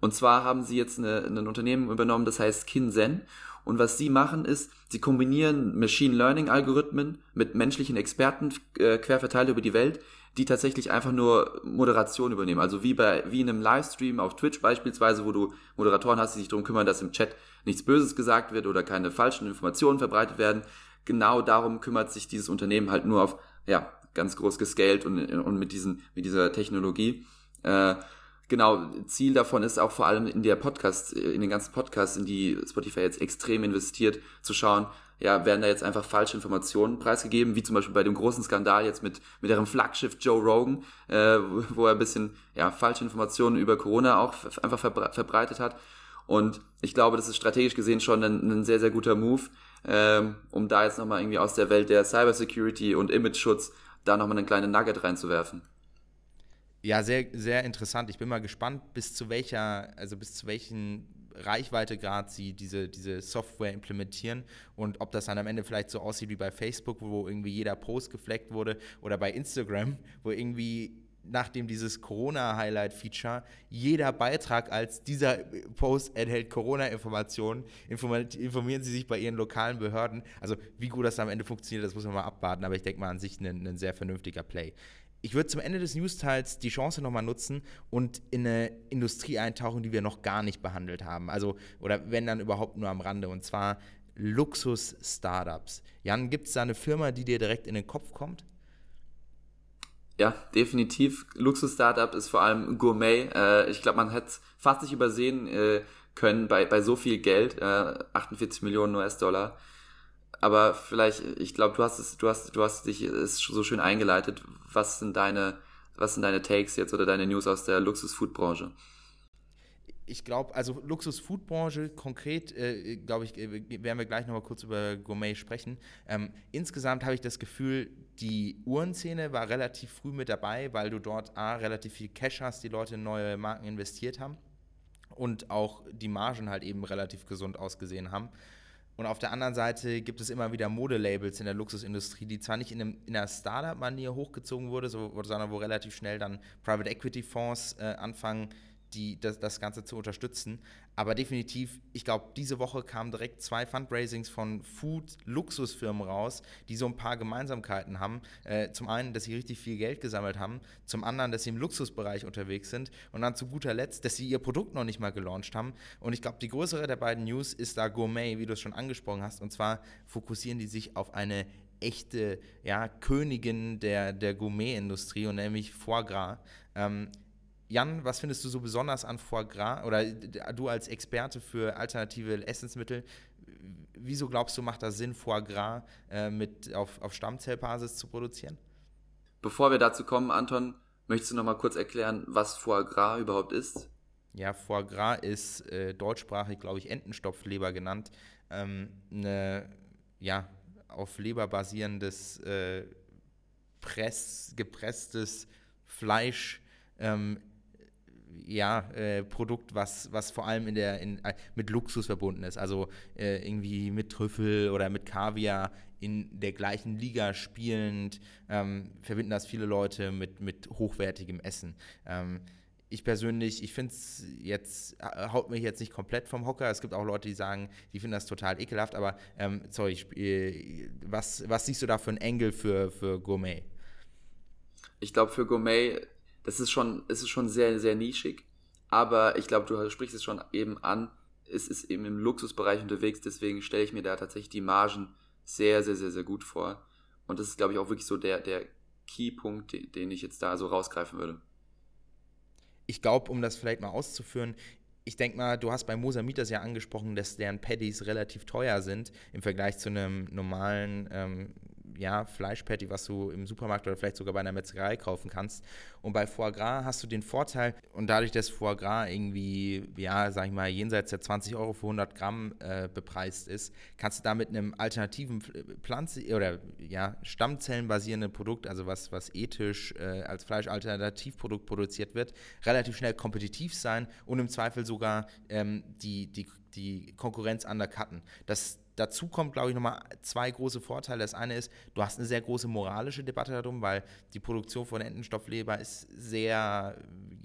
Und zwar haben sie jetzt eine, ein Unternehmen übernommen, das heißt Kinzen. Und was sie machen ist, sie kombinieren Machine Learning Algorithmen mit menschlichen Experten äh, quer verteilt über die Welt, die tatsächlich einfach nur Moderation übernehmen. Also wie bei wie in einem Livestream auf Twitch beispielsweise, wo du Moderatoren hast, die sich darum kümmern, dass im Chat nichts Böses gesagt wird oder keine falschen Informationen verbreitet werden. Genau darum kümmert sich dieses Unternehmen halt nur auf ja, ganz groß gescaled und, und mit, diesen, mit dieser Technologie. Äh, genau, Ziel davon ist auch vor allem in der Podcast, in den ganzen Podcasts, in die Spotify jetzt extrem investiert, zu schauen, ja, werden da jetzt einfach falsche Informationen preisgegeben, wie zum Beispiel bei dem großen Skandal jetzt mit, mit ihrem Flaggschiff Joe Rogan, äh, wo er ein bisschen, ja, falsche Informationen über Corona auch einfach verbreitet hat. Und ich glaube, das ist strategisch gesehen schon ein, ein sehr, sehr guter Move, ähm, um da jetzt nochmal irgendwie aus der Welt der Cybersecurity und Image-Schutz da nochmal einen kleinen Nugget reinzuwerfen. Ja, sehr, sehr interessant. Ich bin mal gespannt, bis zu welcher, also bis zu welchen Reichweitegrad sie diese, diese Software implementieren und ob das dann am Ende vielleicht so aussieht wie bei Facebook, wo irgendwie jeder Post gefleckt wurde oder bei Instagram, wo irgendwie nachdem dieses Corona-Highlight-Feature jeder Beitrag als dieser Post enthält Corona-Informationen, informieren Sie sich bei Ihren lokalen Behörden. Also wie gut das am Ende funktioniert, das muss man mal abwarten, aber ich denke mal an sich ein, ein sehr vernünftiger Play. Ich würde zum Ende des News-Teils die Chance nochmal nutzen und in eine Industrie eintauchen, die wir noch gar nicht behandelt haben. Also, oder wenn dann überhaupt nur am Rande. Und zwar Luxus-Startups. Jan, gibt es da eine Firma, die dir direkt in den Kopf kommt? Ja, definitiv. Luxus-Startup ist vor allem Gourmet. Äh, ich glaube, man hätte es fast nicht übersehen äh, können bei, bei so viel Geld, äh, 48 Millionen US-Dollar. Aber vielleicht, ich glaube, du hast es, du hast, du hast dich es so schön eingeleitet. Was sind deine, was sind deine Takes jetzt oder deine News aus der Luxus-Food-Branche? ich glaube, also Luxus-Food-Branche konkret, äh, glaube ich, äh, werden wir gleich nochmal kurz über Gourmet sprechen. Ähm, insgesamt habe ich das Gefühl, die Uhrenszene war relativ früh mit dabei, weil du dort A, relativ viel Cash hast, die Leute in neue Marken investiert haben und auch die Margen halt eben relativ gesund ausgesehen haben. Und auf der anderen Seite gibt es immer wieder Modelabels in der Luxusindustrie, die zwar nicht in, einem, in einer Startup-Manier hochgezogen wurde, so, sondern wo relativ schnell dann Private Equity Fonds äh, anfangen, die, das, das Ganze zu unterstützen. Aber definitiv, ich glaube, diese Woche kamen direkt zwei Fundraisings von Food-Luxusfirmen raus, die so ein paar Gemeinsamkeiten haben. Äh, zum einen, dass sie richtig viel Geld gesammelt haben, zum anderen, dass sie im Luxusbereich unterwegs sind und dann zu guter Letzt, dass sie ihr Produkt noch nicht mal gelauncht haben. Und ich glaube, die größere der beiden News ist da Gourmet, wie du es schon angesprochen hast. Und zwar fokussieren die sich auf eine echte ja, Königin der, der Gourmet-Industrie und nämlich Foie Gras. Ähm, Jan, was findest du so besonders an Foie Gras oder du als Experte für alternative Essensmittel? Wieso glaubst du, macht das Sinn, Foie Gras äh, mit auf, auf Stammzellbasis zu produzieren? Bevor wir dazu kommen, Anton, möchtest du noch mal kurz erklären, was Foie Gras überhaupt ist? Ja, Foie Gras ist äh, deutschsprachig, glaube ich, Entenstopfleber genannt. Ähm, eine, ja, auf Leber basierendes, äh, Press, gepresstes Fleisch ähm, ja, äh, Produkt, was, was vor allem in der, in, äh, mit Luxus verbunden ist. Also äh, irgendwie mit Trüffel oder mit Kaviar in der gleichen Liga spielend, ähm, verbinden das viele Leute mit, mit hochwertigem Essen. Ähm, ich persönlich, ich finde es jetzt, äh, haut mich jetzt nicht komplett vom Hocker. Es gibt auch Leute, die sagen, die finden das total ekelhaft, aber ähm, sorry, ich, äh, was, was siehst du da für ein Engel für, für Gourmet? Ich glaube, für Gourmet das ist schon, es ist schon sehr, sehr nischig. Aber ich glaube, du sprichst es schon eben an. Es ist eben im Luxusbereich unterwegs, deswegen stelle ich mir da tatsächlich die Margen sehr, sehr, sehr, sehr gut vor. Und das ist, glaube ich, auch wirklich so der, der Keypunkt, den ich jetzt da so rausgreifen würde. Ich glaube, um das vielleicht mal auszuführen, ich denke mal, du hast bei Mosamit das ja angesprochen, dass deren Paddies relativ teuer sind im Vergleich zu einem normalen ähm, ja, Fleischpatty, was du im Supermarkt oder vielleicht sogar bei einer Metzgerei kaufen kannst. Und bei Foie Gras hast du den Vorteil, und dadurch, dass Foie Gras irgendwie, ja, sag ich mal, jenseits der 20 Euro für 100 Gramm äh, bepreist ist, kannst du da mit einem alternativen Pflanze- oder ja, Stammzellenbasierenden Produkt, also was, was ethisch äh, als Fleischalternativprodukt produziert wird, relativ schnell kompetitiv sein und im Zweifel sogar ähm, die, die, die Konkurrenz undercutten. Das Dazu kommt, glaube ich, nochmal zwei große Vorteile. Das eine ist, du hast eine sehr große moralische Debatte darum, weil die Produktion von Entenstoffleber ist sehr,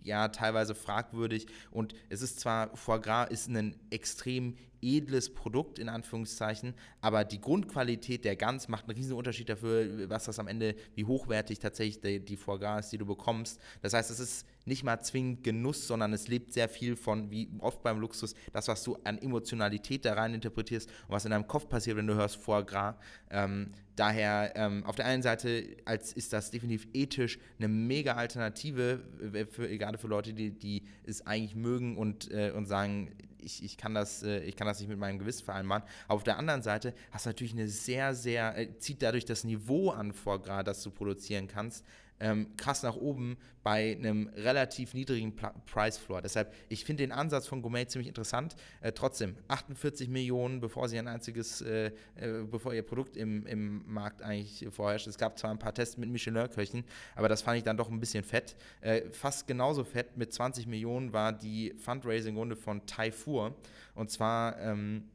ja, teilweise fragwürdig und es ist zwar, Foie Gras ist ein extrem edles Produkt, in Anführungszeichen, aber die Grundqualität der Gans macht einen riesen Unterschied dafür, was das am Ende, wie hochwertig tatsächlich die, die Foie Gras ist, die du bekommst. Das heißt, es ist nicht mal zwingend Genuss, sondern es lebt sehr viel von, wie oft beim Luxus, das, was du an Emotionalität da rein interpretierst und was in deinem Kopf passiert, wenn du hörst Foie Gras. Ähm, daher, ähm, auf der einen Seite als ist das definitiv ethisch eine mega Alternative, für, gerade für Leute, die, die es eigentlich mögen und, äh, und sagen, ich, ich, kann das, äh, ich kann das nicht mit meinem Gewissen vereinbaren. Aber auf der anderen Seite hast du natürlich eine sehr, sehr, äh, zieht dadurch das Niveau an vor, gerade das du produzieren kannst, ähm, krass nach oben bei einem relativ niedrigen Price Floor. Deshalb, ich finde den Ansatz von Gourmet ziemlich interessant. Äh, trotzdem, 48 Millionen, bevor sie ein einziges, äh, äh, bevor ihr Produkt im, im Markt eigentlich vorherrscht. Es gab zwar ein paar Tests mit Michelin-Köchen, aber das fand ich dann doch ein bisschen fett. Äh, fast genauso fett mit 20 Millionen war die Fundraising-Runde von Taifur. Und zwar ähm,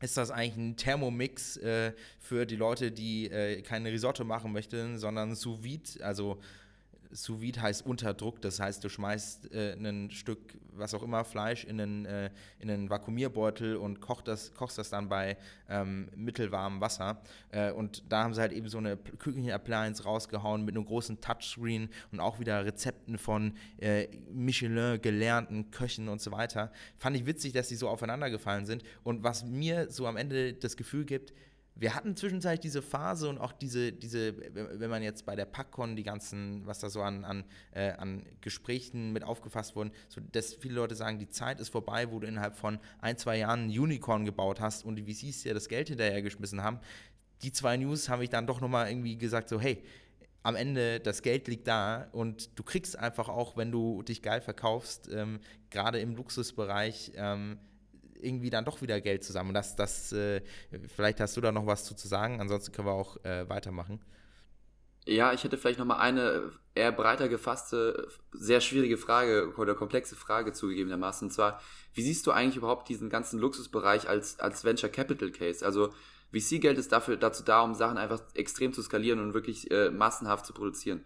ist das eigentlich ein Thermomix äh, für die Leute, die äh, keine Risotto machen möchten, sondern sous vide, also Sous vide heißt unter Druck, das heißt, du schmeißt äh, ein Stück, was auch immer, Fleisch in einen, äh, in einen Vakuumierbeutel und kocht das, kochst das dann bei ähm, mittelwarmem Wasser. Äh, und da haben sie halt eben so eine Küchen-Appliance rausgehauen mit einem großen Touchscreen und auch wieder Rezepten von äh, Michelin gelernten Köchen und so weiter. Fand ich witzig, dass die so aufeinander gefallen sind. Und was mir so am Ende das Gefühl gibt, wir hatten zwischenzeitlich diese Phase und auch diese, diese, wenn man jetzt bei der PackCon die ganzen, was da so an, an, äh, an Gesprächen mit aufgefasst wurden, so dass viele Leute sagen, die Zeit ist vorbei, wo du innerhalb von ein, zwei Jahren ein Unicorn gebaut hast und die VCs dir das Geld hinterhergeschmissen haben. Die zwei News haben ich dann doch nochmal irgendwie gesagt, so hey, am Ende das Geld liegt da und du kriegst einfach auch, wenn du dich geil verkaufst, ähm, gerade im Luxusbereich, ähm, irgendwie dann doch wieder Geld zusammen. Und das, das, äh, vielleicht hast du da noch was zu, sagen, ansonsten können wir auch äh, weitermachen. Ja, ich hätte vielleicht nochmal eine eher breiter gefasste, sehr schwierige Frage oder komplexe Frage zugegebenermaßen. Und zwar, wie siehst du eigentlich überhaupt diesen ganzen Luxusbereich als, als Venture Capital Case? Also VC-Geld ist dafür, dazu da, um Sachen einfach extrem zu skalieren und wirklich äh, massenhaft zu produzieren.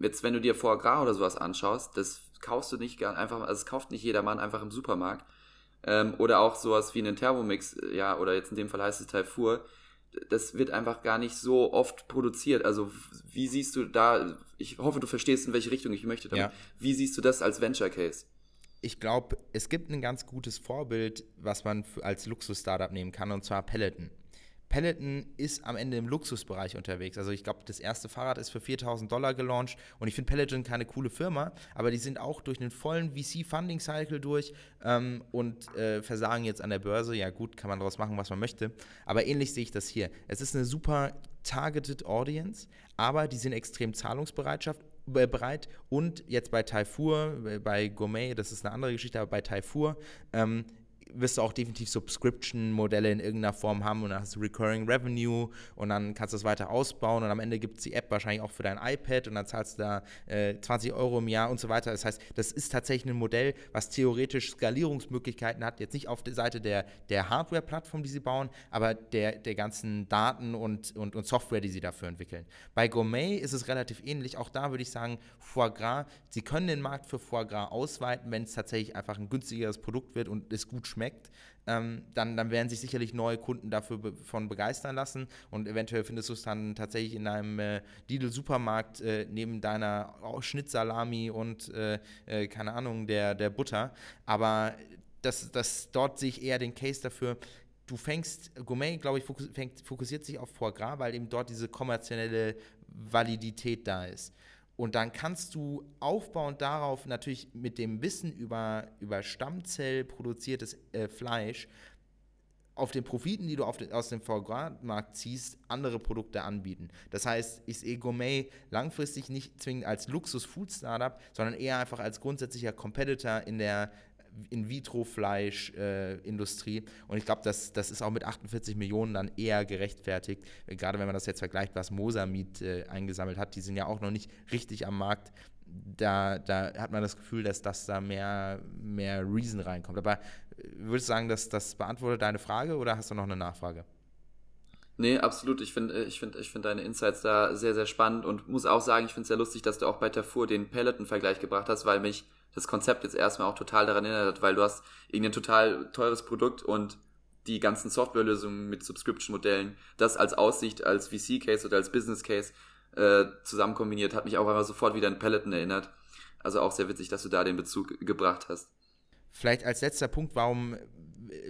Jetzt, wenn du dir Foie Gras oder sowas anschaust, das kaufst du nicht einfach, also es kauft nicht jedermann einfach im Supermarkt, ähm, oder auch sowas wie einen Thermomix, ja, oder jetzt in dem Fall heißt es Taifur, das wird einfach gar nicht so oft produziert. Also wie siehst du da, ich hoffe, du verstehst, in welche Richtung ich möchte damit. Ja. Wie siehst du das als Venture Case? Ich glaube, es gibt ein ganz gutes Vorbild, was man als Luxus-Startup nehmen kann, und zwar Peloton. Peloton ist am Ende im Luxusbereich unterwegs. Also ich glaube, das erste Fahrrad ist für 4000 Dollar gelauncht und ich finde Peloton keine coole Firma, aber die sind auch durch einen vollen VC-Funding-Cycle durch ähm, und äh, versagen jetzt an der Börse. Ja gut, kann man daraus machen, was man möchte, aber ähnlich sehe ich das hier. Es ist eine super targeted Audience, aber die sind extrem zahlungsbereitschaft äh, bereit und jetzt bei Taifur, äh, bei Gourmet, das ist eine andere Geschichte, aber bei Taifur ähm, wirst du auch definitiv Subscription-Modelle in irgendeiner Form haben und dann hast du Recurring Revenue und dann kannst du es weiter ausbauen und am Ende gibt es die App wahrscheinlich auch für dein iPad und dann zahlst du da äh, 20 Euro im Jahr und so weiter. Das heißt, das ist tatsächlich ein Modell, was theoretisch Skalierungsmöglichkeiten hat, jetzt nicht auf der Seite der, der Hardware-Plattform, die sie bauen, aber der, der ganzen Daten und, und, und Software, die sie dafür entwickeln. Bei Gourmet ist es relativ ähnlich. Auch da würde ich sagen, Foie Gras, sie können den Markt für Foie Gras ausweiten, wenn es tatsächlich einfach ein günstigeres Produkt wird und es gut schmeckt schmeckt, ähm, dann, dann werden sich sicherlich neue Kunden dafür be von begeistern lassen und eventuell findest du es dann tatsächlich in einem äh, Lidl-Supermarkt äh, neben deiner oh, Schnittsalami und äh, äh, keine Ahnung, der, der Butter. Aber das, das, dort sehe ich eher den Case dafür, du fängst, Gourmet, glaube ich, fokussiert sich auf Foie Gras, weil eben dort diese kommerzielle Validität da ist. Und dann kannst du aufbauend darauf natürlich mit dem Wissen über, über Stammzell produziertes äh, Fleisch auf den Profiten, die du den, aus dem VGA-Markt ziehst, andere Produkte anbieten. Das heißt, ich sehe Gourmet langfristig nicht zwingend als Luxus-Food-Startup, sondern eher einfach als grundsätzlicher Competitor in der In-vitro-Fleisch-Industrie. Äh, und ich glaube, das, das ist auch mit 48 Millionen dann eher gerechtfertigt. Gerade wenn man das jetzt vergleicht, was Mosamid äh, eingesammelt hat, die sind ja auch noch nicht richtig am Markt. Da, da hat man das Gefühl, dass das da mehr, mehr Reason reinkommt. Aber äh, würdest du sagen, dass das beantwortet deine Frage oder hast du noch eine Nachfrage? Nee, absolut. Ich finde ich find, ich find deine Insights da sehr, sehr spannend und muss auch sagen, ich finde es sehr lustig, dass du auch bei Tafur den Peloton-Vergleich gebracht hast, weil mich das Konzept jetzt erstmal auch total daran erinnert, weil du hast irgendein total teures Produkt und die ganzen Softwarelösungen mit Subscription-Modellen, das als Aussicht, als VC-Case oder als Business-Case äh, zusammen kombiniert, hat mich auch einmal sofort wieder an Peloton erinnert. Also auch sehr witzig, dass du da den Bezug gebracht hast. Vielleicht als letzter Punkt, warum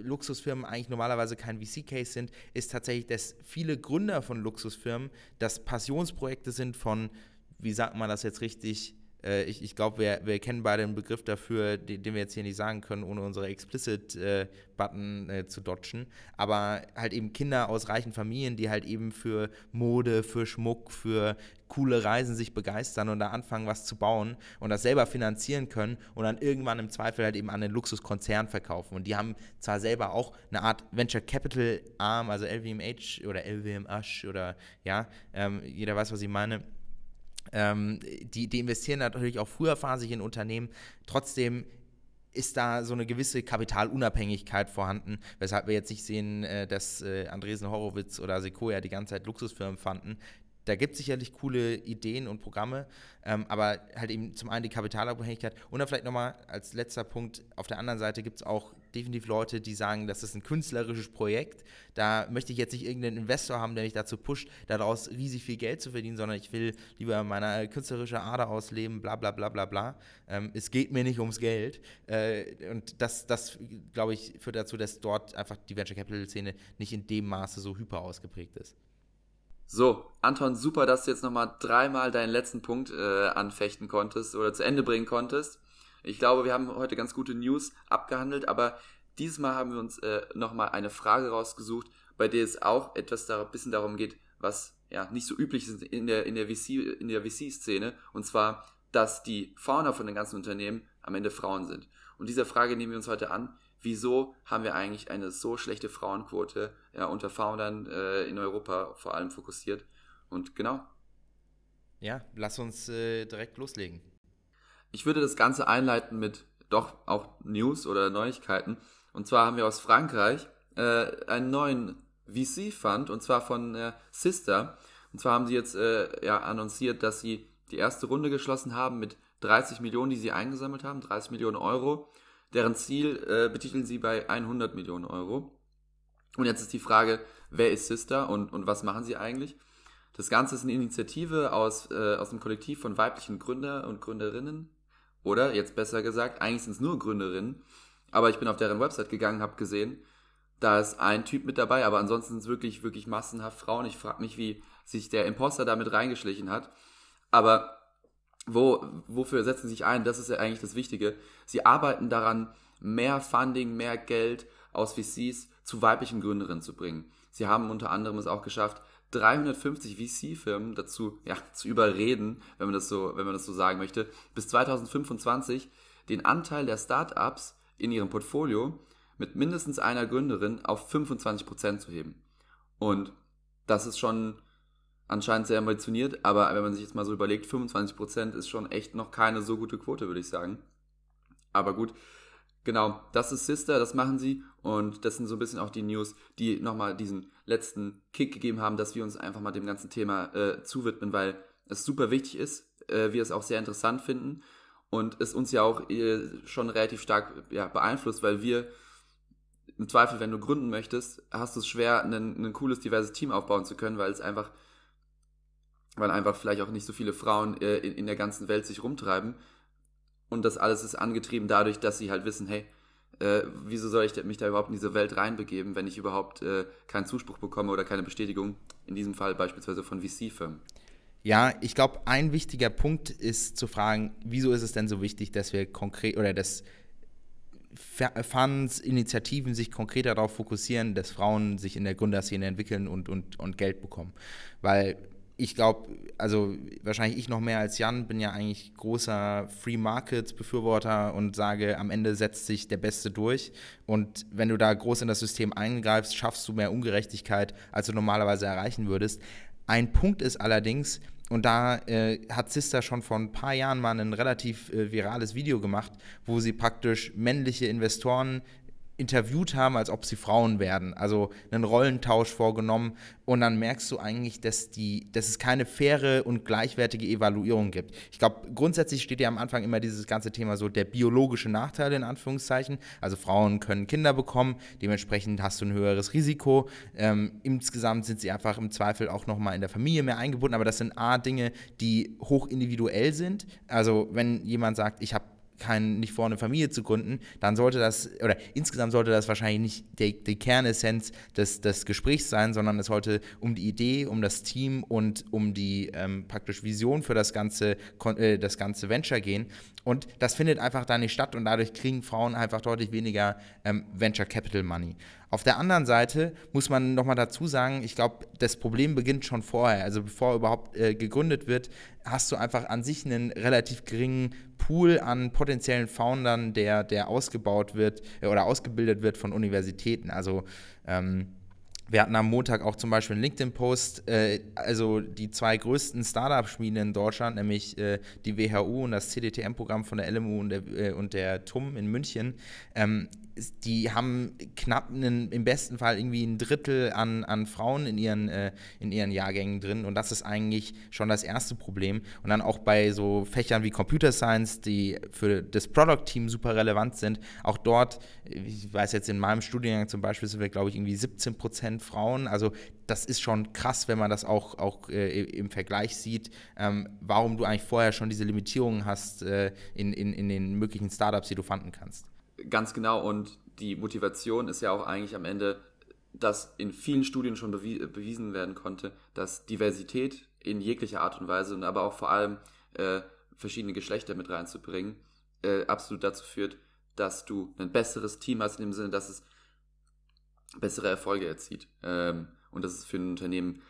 Luxusfirmen eigentlich normalerweise kein VC-Case sind, ist tatsächlich, dass viele Gründer von Luxusfirmen das Passionsprojekte sind von, wie sagt man das jetzt richtig, äh, ich, ich glaube, wir, wir kennen beide einen Begriff dafür, den, den, wir jetzt hier nicht sagen können, ohne unsere Explicit-Button äh, äh, zu dodgen. Aber halt eben Kinder aus reichen Familien, die halt eben für Mode, für Schmuck, für coole Reisen sich begeistern und da anfangen, was zu bauen und das selber finanzieren können und dann irgendwann im Zweifel halt eben an den Luxuskonzern verkaufen. Und die haben zwar selber auch eine Art Venture Capital Arm, also LVMH oder LVMH oder ja, ähm, jeder weiß, was ich meine ähm, die, die investieren natürlich auch früherphasig in Unternehmen. Trotzdem ist da so eine gewisse Kapitalunabhängigkeit vorhanden, weshalb wir jetzt nicht sehen, äh, dass äh, Andresen Horowitz oder Sequoia die ganze Zeit Luxusfirmen fanden. Da gibt es sicherlich coole Ideen und Programme, ähm, aber halt eben zum einen die Kapitalabhängigkeit und dann vielleicht nochmal als letzter Punkt, auf der anderen Seite gibt es auch definitiv Leute, die sagen, das ist ein künstlerisches Projekt. Da möchte ich jetzt nicht irgendeinen Investor haben, der mich dazu pusht, daraus riesig viel Geld zu verdienen, sondern ich will lieber meine künstlerische Ader ausleben, bla bla bla bla bla. Ähm, es geht mir nicht ums Geld. Äh, und das, das glaube ich, führt dazu, dass dort einfach die Venture Capital Szene nicht in dem Maße so hyper ausgeprägt ist. So, Anton, super, dass du jetzt nochmal dreimal deinen letzten Punkt äh, anfechten konntest oder zu Ende bringen konntest. Ich glaube, wir haben heute ganz gute News abgehandelt, aber dieses Mal haben wir uns äh, nochmal eine Frage rausgesucht, bei der es auch etwas da, bisschen darum geht, was ja nicht so üblich ist in der, in der VC, in der VC-Szene, und zwar, dass die Founder von den ganzen Unternehmen am Ende Frauen sind. Und dieser Frage nehmen wir uns heute an. Wieso haben wir eigentlich eine so schlechte Frauenquote ja, unter Foundern äh, in Europa vor allem fokussiert? Und genau. Ja, lass uns äh, direkt loslegen. Ich würde das Ganze einleiten mit doch auch News oder Neuigkeiten. Und zwar haben wir aus Frankreich äh, einen neuen VC-Fund, und zwar von äh, Sister. Und zwar haben sie jetzt äh, ja, annonciert, dass sie die erste Runde geschlossen haben mit 30 Millionen, die sie eingesammelt haben, 30 Millionen Euro. Deren Ziel äh, betiteln sie bei 100 Millionen Euro. Und jetzt ist die Frage, wer ist Sister und, und was machen sie eigentlich? Das Ganze ist eine Initiative aus, äh, aus dem Kollektiv von weiblichen Gründer und Gründerinnen oder jetzt besser gesagt, eigentlich sind es nur Gründerinnen. Aber ich bin auf deren Website gegangen, habe gesehen, da ist ein Typ mit dabei, aber ansonsten sind es wirklich, wirklich massenhaft Frauen. Ich frage mich, wie sich der Imposter damit reingeschlichen hat. Aber wo, wofür setzen sie sich ein? Das ist ja eigentlich das Wichtige. Sie arbeiten daran, mehr Funding, mehr Geld aus VCs zu weiblichen Gründerinnen zu bringen. Sie haben unter anderem es auch geschafft, 350 VC-Firmen dazu ja, zu überreden, wenn man, das so, wenn man das so sagen möchte, bis 2025 den Anteil der Startups in ihrem Portfolio mit mindestens einer Gründerin auf 25% zu heben. Und das ist schon anscheinend sehr ambitioniert, aber wenn man sich jetzt mal so überlegt, 25% ist schon echt noch keine so gute Quote, würde ich sagen. Aber gut, Genau, das ist Sister, das machen sie und das sind so ein bisschen auch die News, die nochmal diesen letzten Kick gegeben haben, dass wir uns einfach mal dem ganzen Thema äh, zuwidmen, weil es super wichtig ist, äh, wir es auch sehr interessant finden und es uns ja auch äh, schon relativ stark ja, beeinflusst, weil wir im Zweifel, wenn du gründen möchtest, hast du es schwer, ein, cooles, diverses Team aufbauen zu können, weil es einfach, weil einfach vielleicht auch nicht so viele Frauen äh, in, in der ganzen Welt sich rumtreiben. Und das alles ist angetrieben dadurch, dass sie halt wissen, hey, äh, wieso soll ich mich da überhaupt in diese Welt reinbegeben, wenn ich überhaupt äh, keinen Zuspruch bekomme oder keine Bestätigung, in diesem Fall beispielsweise von VC-Firmen? Ja, ich glaube, ein wichtiger Punkt ist zu fragen, wieso ist es denn so wichtig, dass wir konkret oder dass Funds, Initiativen sich konkret darauf fokussieren, dass Frauen sich in der Gründerszene entwickeln und, und, und Geld bekommen. Weil ich glaube, also wahrscheinlich ich noch mehr als Jan, bin ja eigentlich großer Free Markets Befürworter und sage, am Ende setzt sich der Beste durch. Und wenn du da groß in das System eingreifst, schaffst du mehr Ungerechtigkeit, als du normalerweise erreichen würdest. Ein Punkt ist allerdings, und da äh, hat Sister schon vor ein paar Jahren mal ein relativ äh, virales Video gemacht, wo sie praktisch männliche Investoren interviewt haben, als ob sie Frauen werden. Also einen Rollentausch vorgenommen und dann merkst du eigentlich, dass, die, dass es keine faire und gleichwertige Evaluierung gibt. Ich glaube, grundsätzlich steht ja am Anfang immer dieses ganze Thema so der biologische Nachteil in Anführungszeichen. Also Frauen können Kinder bekommen, dementsprechend hast du ein höheres Risiko. Ähm, insgesamt sind sie einfach im Zweifel auch nochmal in der Familie mehr eingebunden, aber das sind A, Dinge, die hoch individuell sind. Also wenn jemand sagt, ich habe kein, nicht vor, eine Familie zu gründen, dann sollte das, oder insgesamt sollte das wahrscheinlich nicht die, die Kernessenz des, des Gesprächs sein, sondern es sollte um die Idee, um das Team und um die ähm, praktisch Vision für das ganze, äh, das ganze Venture gehen. Und das findet einfach da nicht statt und dadurch kriegen Frauen einfach deutlich weniger ähm, Venture Capital Money. Auf der anderen Seite muss man nochmal dazu sagen, ich glaube, das Problem beginnt schon vorher. Also bevor überhaupt äh, gegründet wird, hast du einfach an sich einen relativ geringen Pool an potenziellen Foundern, der, der ausgebaut wird äh, oder ausgebildet wird von Universitäten. Also ähm, wir hatten am Montag auch zum Beispiel einen LinkedIn-Post, äh, also die zwei größten Startup-Schmieden in Deutschland, nämlich äh, die WHU und das CDTM-Programm von der LMU und der, äh, und der TUM in München, ähm, die haben knapp einen, im besten Fall irgendwie ein Drittel an, an Frauen in ihren, äh, in ihren Jahrgängen drin. Und das ist eigentlich schon das erste Problem. Und dann auch bei so Fächern wie Computer Science, die für das Product-Team super relevant sind, auch dort, ich weiß jetzt in meinem Studiengang zum Beispiel, sind wir, glaube ich, irgendwie 17 Prozent Frauen. Also das ist schon krass, wenn man das auch, auch äh, im Vergleich sieht, ähm, warum du eigentlich vorher schon diese Limitierungen hast äh, in, in, in den möglichen Startups, die du fanden kannst. Ganz genau. Und die Motivation ist ja auch eigentlich am Ende, dass in vielen Studien schon bewie bewiesen werden konnte, dass Diversität in jeglicher Art und Weise und aber auch vor allem äh, verschiedene Geschlechter mit reinzubringen, äh, absolut dazu führt, dass du ein besseres Team hast, in dem Sinne, dass es bessere Erfolge erzielt. Ähm, und dass es für ein Unternehmen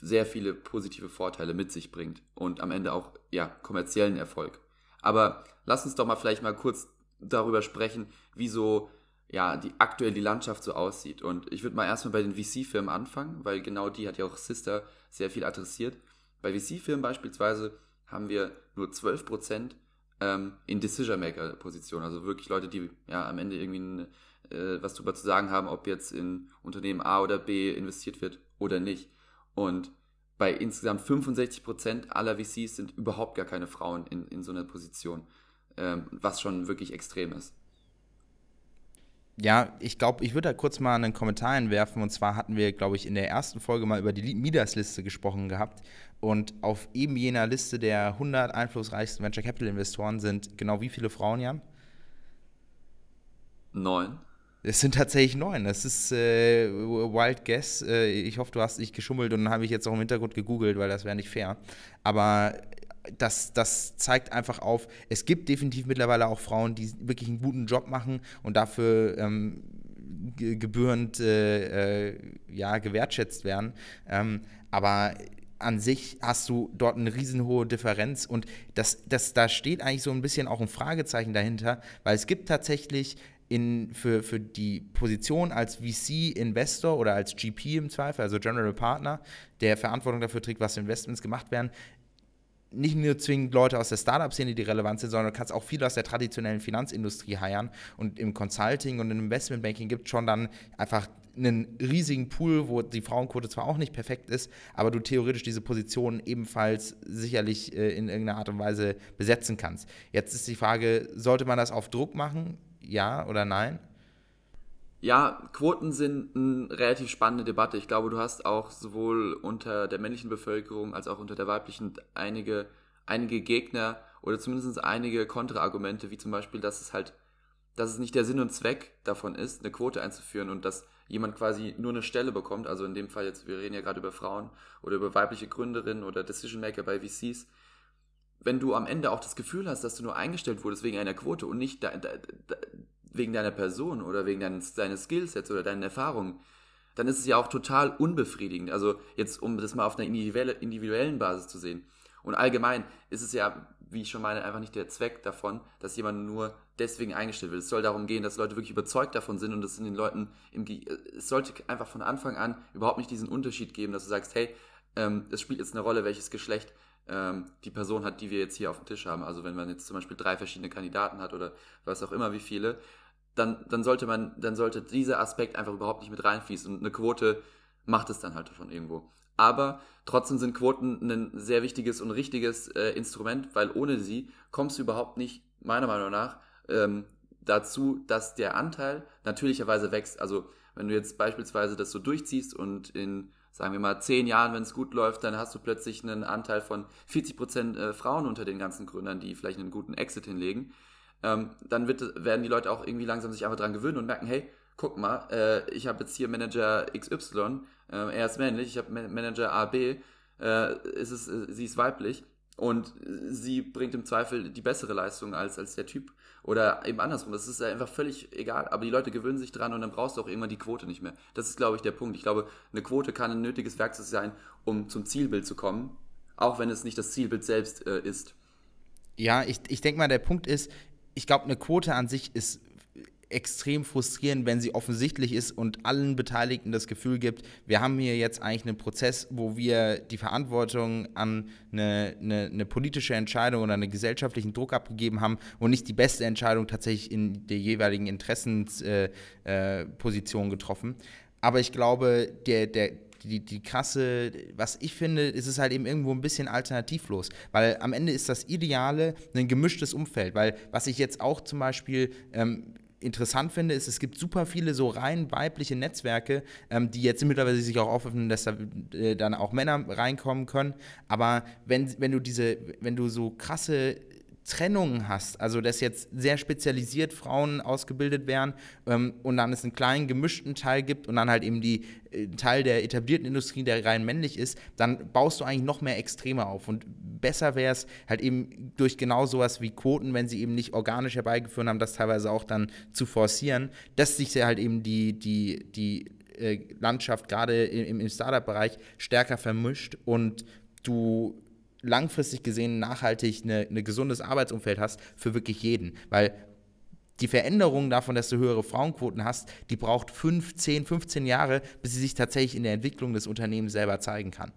sehr viele positive Vorteile mit sich bringt und am Ende auch ja, kommerziellen Erfolg. Aber lass uns doch mal vielleicht mal kurz darüber sprechen, wie so ja, die aktuell die Landschaft so aussieht. Und ich würde mal erstmal bei den VC-Firmen anfangen, weil genau die hat ja auch Sister sehr viel adressiert. Bei VC-Firmen beispielsweise haben wir nur 12% ähm, in Decision-Maker-Positionen, also wirklich Leute, die ja am Ende irgendwie äh, was darüber zu sagen haben, ob jetzt in Unternehmen A oder B investiert wird oder nicht. Und bei insgesamt 65% aller VCs sind überhaupt gar keine Frauen in, in so einer Position ähm, was schon wirklich extrem ist. Ja, ich glaube, ich würde da kurz mal einen Kommentar einwerfen. Und zwar hatten wir, glaube ich, in der ersten Folge mal über die Midas-Liste gesprochen gehabt. Und auf eben jener Liste der 100 einflussreichsten Venture Capital Investoren sind genau wie viele Frauen, Jan? Neun. Es sind tatsächlich neun. Das ist äh, Wild Guess. Äh, ich hoffe, du hast nicht geschummelt und dann habe ich jetzt auch im Hintergrund gegoogelt, weil das wäre nicht fair. Aber das, das zeigt einfach auf, es gibt definitiv mittlerweile auch Frauen, die wirklich einen guten Job machen und dafür ähm, gebührend äh, äh, ja, gewertschätzt werden. Ähm, aber an sich hast du dort eine riesenhohe Differenz und das, das, da steht eigentlich so ein bisschen auch ein Fragezeichen dahinter, weil es gibt tatsächlich in, für, für die Position als VC-Investor oder als GP im Zweifel, also General Partner, der Verantwortung dafür trägt, was Investments gemacht werden, nicht nur zwingend Leute aus der Startup-Szene, die relevant sind, sondern du kannst auch viele aus der traditionellen Finanzindustrie heiern. Und im Consulting und im Investmentbanking gibt es schon dann einfach einen riesigen Pool, wo die Frauenquote zwar auch nicht perfekt ist, aber du theoretisch diese Position ebenfalls sicherlich äh, in irgendeiner Art und Weise besetzen kannst. Jetzt ist die Frage, sollte man das auf Druck machen? Ja oder nein? Ja, Quoten sind eine relativ spannende Debatte. Ich glaube, du hast auch sowohl unter der männlichen Bevölkerung als auch unter der weiblichen einige, einige Gegner oder zumindest einige Kontraargumente, wie zum Beispiel, dass es halt, dass es nicht der Sinn und Zweck davon ist, eine Quote einzuführen und dass jemand quasi nur eine Stelle bekommt. Also in dem Fall jetzt, wir reden ja gerade über Frauen oder über weibliche Gründerinnen oder Decision Maker bei VCs. Wenn du am Ende auch das Gefühl hast, dass du nur eingestellt wurdest wegen einer Quote und nicht da, da, da, wegen deiner Person oder wegen deines, deines Skillsets oder deinen Erfahrungen, dann ist es ja auch total unbefriedigend. Also jetzt, um das mal auf einer individuellen Basis zu sehen. Und allgemein ist es ja, wie ich schon meine, einfach nicht der Zweck davon, dass jemand nur deswegen eingestellt wird. Es soll darum gehen, dass Leute wirklich überzeugt davon sind und es in den Leuten, im, es sollte einfach von Anfang an überhaupt nicht diesen Unterschied geben, dass du sagst, hey, ähm, es spielt jetzt eine Rolle, welches Geschlecht ähm, die Person hat, die wir jetzt hier auf dem Tisch haben. Also wenn man jetzt zum Beispiel drei verschiedene Kandidaten hat oder was auch immer, wie viele, dann, dann sollte man, dann sollte dieser Aspekt einfach überhaupt nicht mit reinfließen. Und eine Quote macht es dann halt schon irgendwo. Aber trotzdem sind Quoten ein sehr wichtiges und richtiges äh, Instrument, weil ohne sie kommst du überhaupt nicht, meiner Meinung nach, ähm, dazu, dass der Anteil natürlicherweise wächst. Also wenn du jetzt beispielsweise das so durchziehst und in, sagen wir mal, zehn Jahren, wenn es gut läuft, dann hast du plötzlich einen Anteil von 40 Prozent äh, Frauen unter den ganzen Gründern, die vielleicht einen guten Exit hinlegen ähm, dann wird, werden die Leute auch irgendwie langsam sich einfach dran gewöhnen und merken, hey, guck mal, äh, ich habe jetzt hier Manager XY, äh, er ist männlich, ich habe Manager AB, äh, ist es, äh, sie ist weiblich und sie bringt im Zweifel die bessere Leistung als, als der Typ. Oder eben andersrum, das ist einfach völlig egal, aber die Leute gewöhnen sich dran und dann brauchst du auch irgendwann die Quote nicht mehr. Das ist, glaube ich, der Punkt. Ich glaube, eine Quote kann ein nötiges Werkzeug sein, um zum Zielbild zu kommen, auch wenn es nicht das Zielbild selbst äh, ist. Ja, ich, ich denke mal, der Punkt ist, ich glaube, eine Quote an sich ist extrem frustrierend, wenn sie offensichtlich ist und allen Beteiligten das Gefühl gibt, wir haben hier jetzt eigentlich einen Prozess, wo wir die Verantwortung an eine, eine, eine politische Entscheidung oder einen gesellschaftlichen Druck abgegeben haben und nicht die beste Entscheidung tatsächlich in der jeweiligen Interessensposition äh, äh, getroffen. Aber ich glaube, der, der, die, die krasse, was ich finde, ist es halt eben irgendwo ein bisschen alternativlos, weil am Ende ist das Ideale ein gemischtes Umfeld, weil was ich jetzt auch zum Beispiel ähm, interessant finde, ist, es gibt super viele so rein weibliche Netzwerke, ähm, die jetzt mittlerweile sich auch öffnen, dass da äh, dann auch Männer reinkommen können. Aber wenn, wenn du diese, wenn du so krasse Trennungen hast, also dass jetzt sehr spezialisiert Frauen ausgebildet werden ähm, und dann es einen kleinen gemischten Teil gibt und dann halt eben die äh, Teil der etablierten Industrie, der rein männlich ist, dann baust du eigentlich noch mehr Extreme auf. Und besser wäre es halt eben durch genau sowas wie Quoten, wenn sie eben nicht organisch herbeigeführt haben, das teilweise auch dann zu forcieren, dass sich halt eben die, die, die äh, Landschaft gerade im, im Startup-Bereich stärker vermischt und du langfristig gesehen nachhaltig ein gesundes Arbeitsumfeld hast für wirklich jeden. Weil die Veränderung davon, dass du höhere Frauenquoten hast, die braucht 5, 10, 15 Jahre, bis sie sich tatsächlich in der Entwicklung des Unternehmens selber zeigen kann.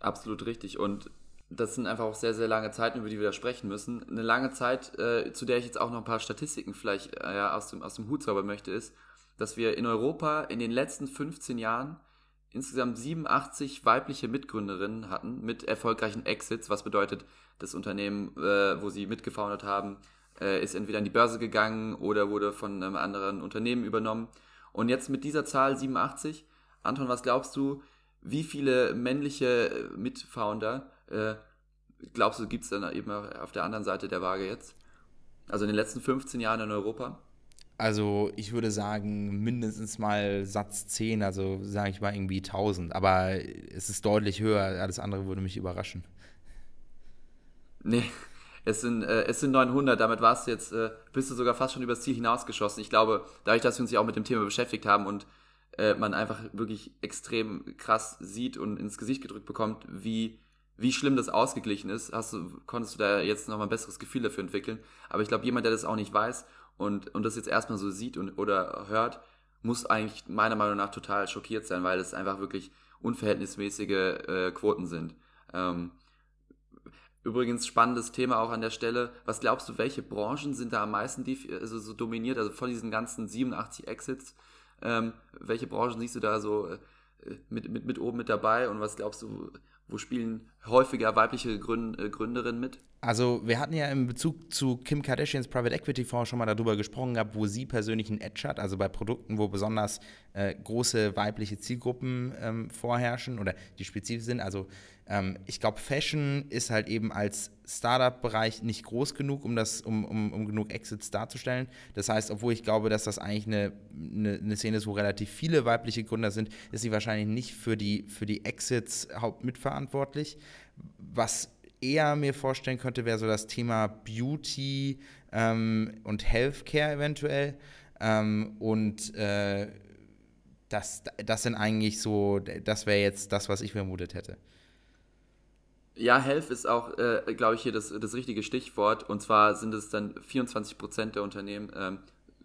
Absolut richtig. Und das sind einfach auch sehr, sehr lange Zeiten, über die wir da sprechen müssen. Eine lange Zeit, äh, zu der ich jetzt auch noch ein paar Statistiken vielleicht äh, aus, dem, aus dem Hut zaubern möchte, ist, dass wir in Europa in den letzten 15 Jahren insgesamt 87 weibliche Mitgründerinnen hatten mit erfolgreichen Exits, was bedeutet, das Unternehmen, äh, wo sie mitgefoundert haben, äh, ist entweder an die Börse gegangen oder wurde von einem anderen Unternehmen übernommen. Und jetzt mit dieser Zahl 87, Anton, was glaubst du, wie viele männliche äh, Mitfounder äh, glaubst du, gibt es dann eben auf der anderen Seite der Waage jetzt? Also in den letzten 15 Jahren in Europa? Also ich würde sagen, mindestens mal Satz 10, also sage ich mal irgendwie 1000. Aber es ist deutlich höher, alles andere würde mich überraschen. Nee, es sind, äh, es sind 900, damit warst du jetzt, äh, bist du sogar fast schon übers Ziel hinausgeschossen. Ich glaube, dadurch, dass wir uns ja auch mit dem Thema beschäftigt haben und äh, man einfach wirklich extrem krass sieht und ins Gesicht gedrückt bekommt, wie, wie schlimm das ausgeglichen ist, hast du, konntest du da jetzt nochmal ein besseres Gefühl dafür entwickeln. Aber ich glaube, jemand, der das auch nicht weiß und, und das jetzt erstmal so sieht und, oder hört, muss eigentlich meiner Meinung nach total schockiert sein, weil es einfach wirklich unverhältnismäßige äh, Quoten sind. Ähm, übrigens spannendes Thema auch an der Stelle. Was glaubst du, welche Branchen sind da am meisten also so dominiert? Also von diesen ganzen 87 Exits, ähm, welche Branchen siehst du da so äh, mit, mit, mit oben mit dabei und was glaubst du, wo spielen häufiger weibliche Gründ, äh, Gründerinnen mit? Also wir hatten ja in Bezug zu Kim Kardashians Private Equity Fonds schon mal darüber gesprochen gehabt, wo sie persönlich einen Edge hat, also bei Produkten, wo besonders äh, große weibliche Zielgruppen ähm, vorherrschen oder die spezifisch sind. Also ähm, ich glaube, Fashion ist halt eben als Startup-Bereich nicht groß genug, um, das, um, um, um genug Exits darzustellen. Das heißt, obwohl ich glaube, dass das eigentlich eine, eine, eine, Szene ist, wo relativ viele weibliche Gründer sind, ist sie wahrscheinlich nicht für die, für die Exits hauptmitverantwortlich. Was eher mir vorstellen könnte, wäre so das Thema Beauty ähm, und Healthcare eventuell. Ähm, und äh, das, das sind eigentlich so, das wäre jetzt das, was ich vermutet hätte. Ja, Health ist auch, äh, glaube ich, hier das, das richtige Stichwort. Und zwar sind es dann 24 Prozent der Unternehmen, ähm,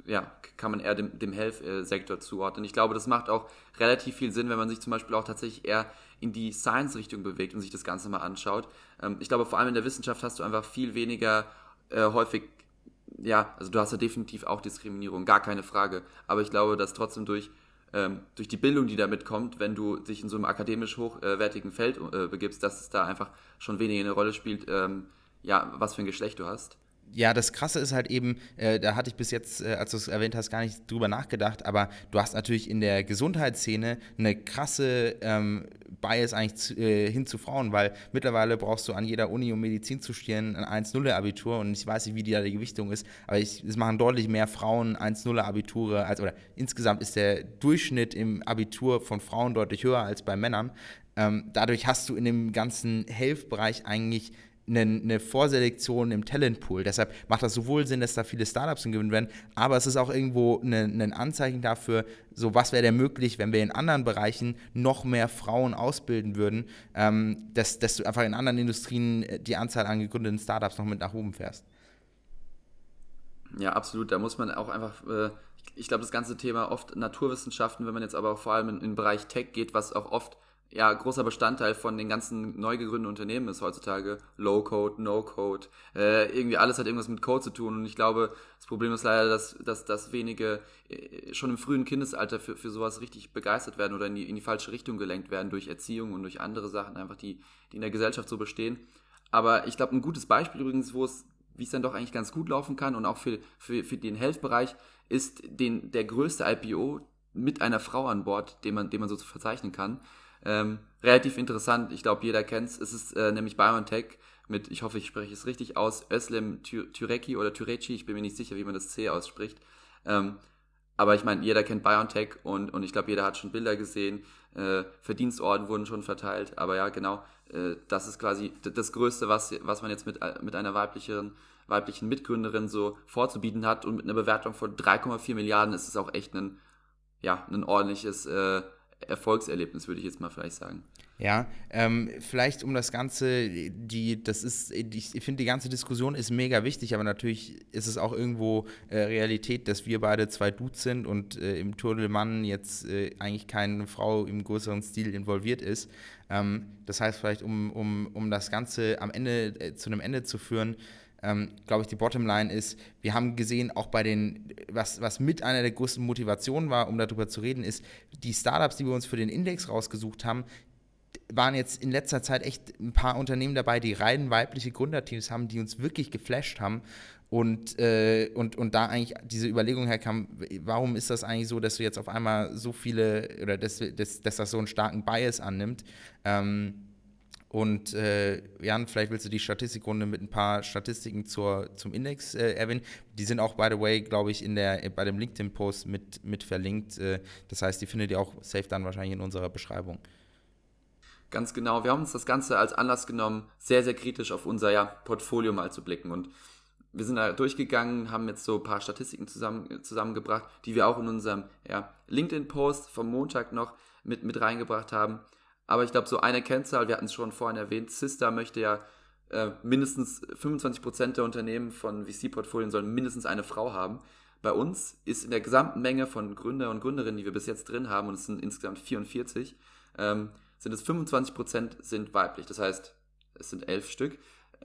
ja, kann man eher dem, dem Health-Sektor zuordnen. Ich glaube, das macht auch relativ viel Sinn, wenn man sich zum Beispiel auch tatsächlich eher in die Science-Richtung bewegt und sich das Ganze mal anschaut. Ähm, ich glaube, vor allem in der Wissenschaft hast du einfach viel weniger äh, häufig, ja, also du hast ja definitiv auch Diskriminierung, gar keine Frage. Aber ich glaube, dass trotzdem durch ähm, durch die Bildung, die damit kommt, wenn du dich in so einem akademisch hochwertigen Feld äh, begibst, dass es da einfach schon weniger eine Rolle spielt, ähm, ja, was für ein Geschlecht du hast ja, das Krasse ist halt eben, äh, da hatte ich bis jetzt, äh, als du es erwähnt hast, gar nicht drüber nachgedacht, aber du hast natürlich in der Gesundheitsszene eine krasse ähm, Bias eigentlich zu, äh, hin zu Frauen, weil mittlerweile brauchst du an jeder Uni, um Medizin zu studieren, ein 1-0-Abitur und ich weiß nicht, wie die da die Gewichtung ist, aber ich, es machen deutlich mehr Frauen 1-0-Abiture als, oder insgesamt ist der Durchschnitt im Abitur von Frauen deutlich höher als bei Männern. Ähm, dadurch hast du in dem ganzen Health-Bereich eigentlich eine, Vorselektion im Talentpool. Deshalb macht das sowohl Sinn, dass da viele Startups gewinnen werden, aber es ist auch irgendwo ein, Anzeichen dafür, so was wäre denn möglich, wenn wir in anderen Bereichen noch mehr Frauen ausbilden würden, ähm, dass, dass du einfach in anderen Industrien die Anzahl an gegründeten Startups noch mit nach oben fährst. Ja, absolut. Da muss man auch einfach, äh, ich glaube, das ganze Thema oft Naturwissenschaften, wenn man jetzt aber vor allem in, in den Bereich Tech geht, was auch oft ja, großer Bestandteil von den ganzen neu gegründeten Unternehmen ist heutzutage. Low-Code, No-Code, äh, irgendwie alles hat irgendwas mit Code zu tun. Und ich glaube, das Problem ist leider, dass, dass, dass wenige äh, schon im frühen Kindesalter für, für sowas richtig begeistert werden oder in die, in die falsche Richtung gelenkt werden durch Erziehung und durch andere Sachen, einfach die, die in der Gesellschaft so bestehen. Aber ich glaube, ein gutes Beispiel übrigens, wo es, wie es dann doch eigentlich ganz gut laufen kann und auch für, für, für den Health-Bereich, ist den, der größte IPO mit einer Frau an Bord, den man, den man so verzeichnen kann. Ähm, relativ interessant, ich glaube, jeder kennt es. Es ist äh, nämlich BioNTech mit, ich hoffe, ich spreche es richtig aus, Özlem Türeci oder Türeci, ich bin mir nicht sicher, wie man das C ausspricht. Ähm, aber ich meine, jeder kennt BioNTech und, und ich glaube, jeder hat schon Bilder gesehen. Äh, Verdienstorden wurden schon verteilt. Aber ja, genau, äh, das ist quasi das Größte, was, was man jetzt mit, mit einer weiblichen, weiblichen Mitgründerin so vorzubieten hat. Und mit einer Bewertung von 3,4 Milliarden ist es auch echt ein, ja, ein ordentliches äh, Erfolgserlebnis, würde ich jetzt mal vielleicht sagen. Ja, ähm, vielleicht um das Ganze, die, das ist, ich finde, die ganze Diskussion ist mega wichtig, aber natürlich ist es auch irgendwo äh, Realität, dass wir beide zwei Dudes sind und äh, im Tour de Mann jetzt äh, eigentlich keine Frau im größeren Stil involviert ist. Ähm, das heißt, vielleicht, um, um, um das Ganze am Ende äh, zu einem Ende zu führen, ähm, glaube ich, die Bottomline ist, wir haben gesehen, auch bei den, was, was mit einer der größten Motivationen war, um darüber zu reden, ist, die Startups, die wir uns für den Index rausgesucht haben, waren jetzt in letzter Zeit echt ein paar Unternehmen dabei, die rein weibliche Gründerteams haben, die uns wirklich geflasht haben. Und, äh, und, und da eigentlich diese Überlegung herkam, warum ist das eigentlich so, dass du jetzt auf einmal so viele oder dass, dass, dass das so einen starken Bias annimmt? Ähm, und äh, Jan, vielleicht willst du die Statistikrunde mit ein paar Statistiken zur, zum Index äh, erwähnen. Die sind auch, by the way, glaube ich, in der, bei dem LinkedIn-Post mit, mit verlinkt. Äh, das heißt, die findet ihr auch safe dann wahrscheinlich in unserer Beschreibung. Ganz genau. Wir haben uns das Ganze als Anlass genommen, sehr, sehr kritisch auf unser ja, Portfolio mal zu blicken. Und wir sind da durchgegangen, haben jetzt so ein paar Statistiken zusammen, zusammengebracht, die wir auch in unserem ja, LinkedIn-Post vom Montag noch mit, mit reingebracht haben. Aber ich glaube, so eine Kennzahl, wir hatten es schon vorhin erwähnt, Sista möchte ja äh, mindestens 25% der Unternehmen von VC-Portfolien sollen mindestens eine Frau haben. Bei uns ist in der gesamten Menge von Gründer und Gründerinnen, die wir bis jetzt drin haben, und es sind insgesamt 44, ähm, sind es 25% sind weiblich. Das heißt, es sind elf Stück.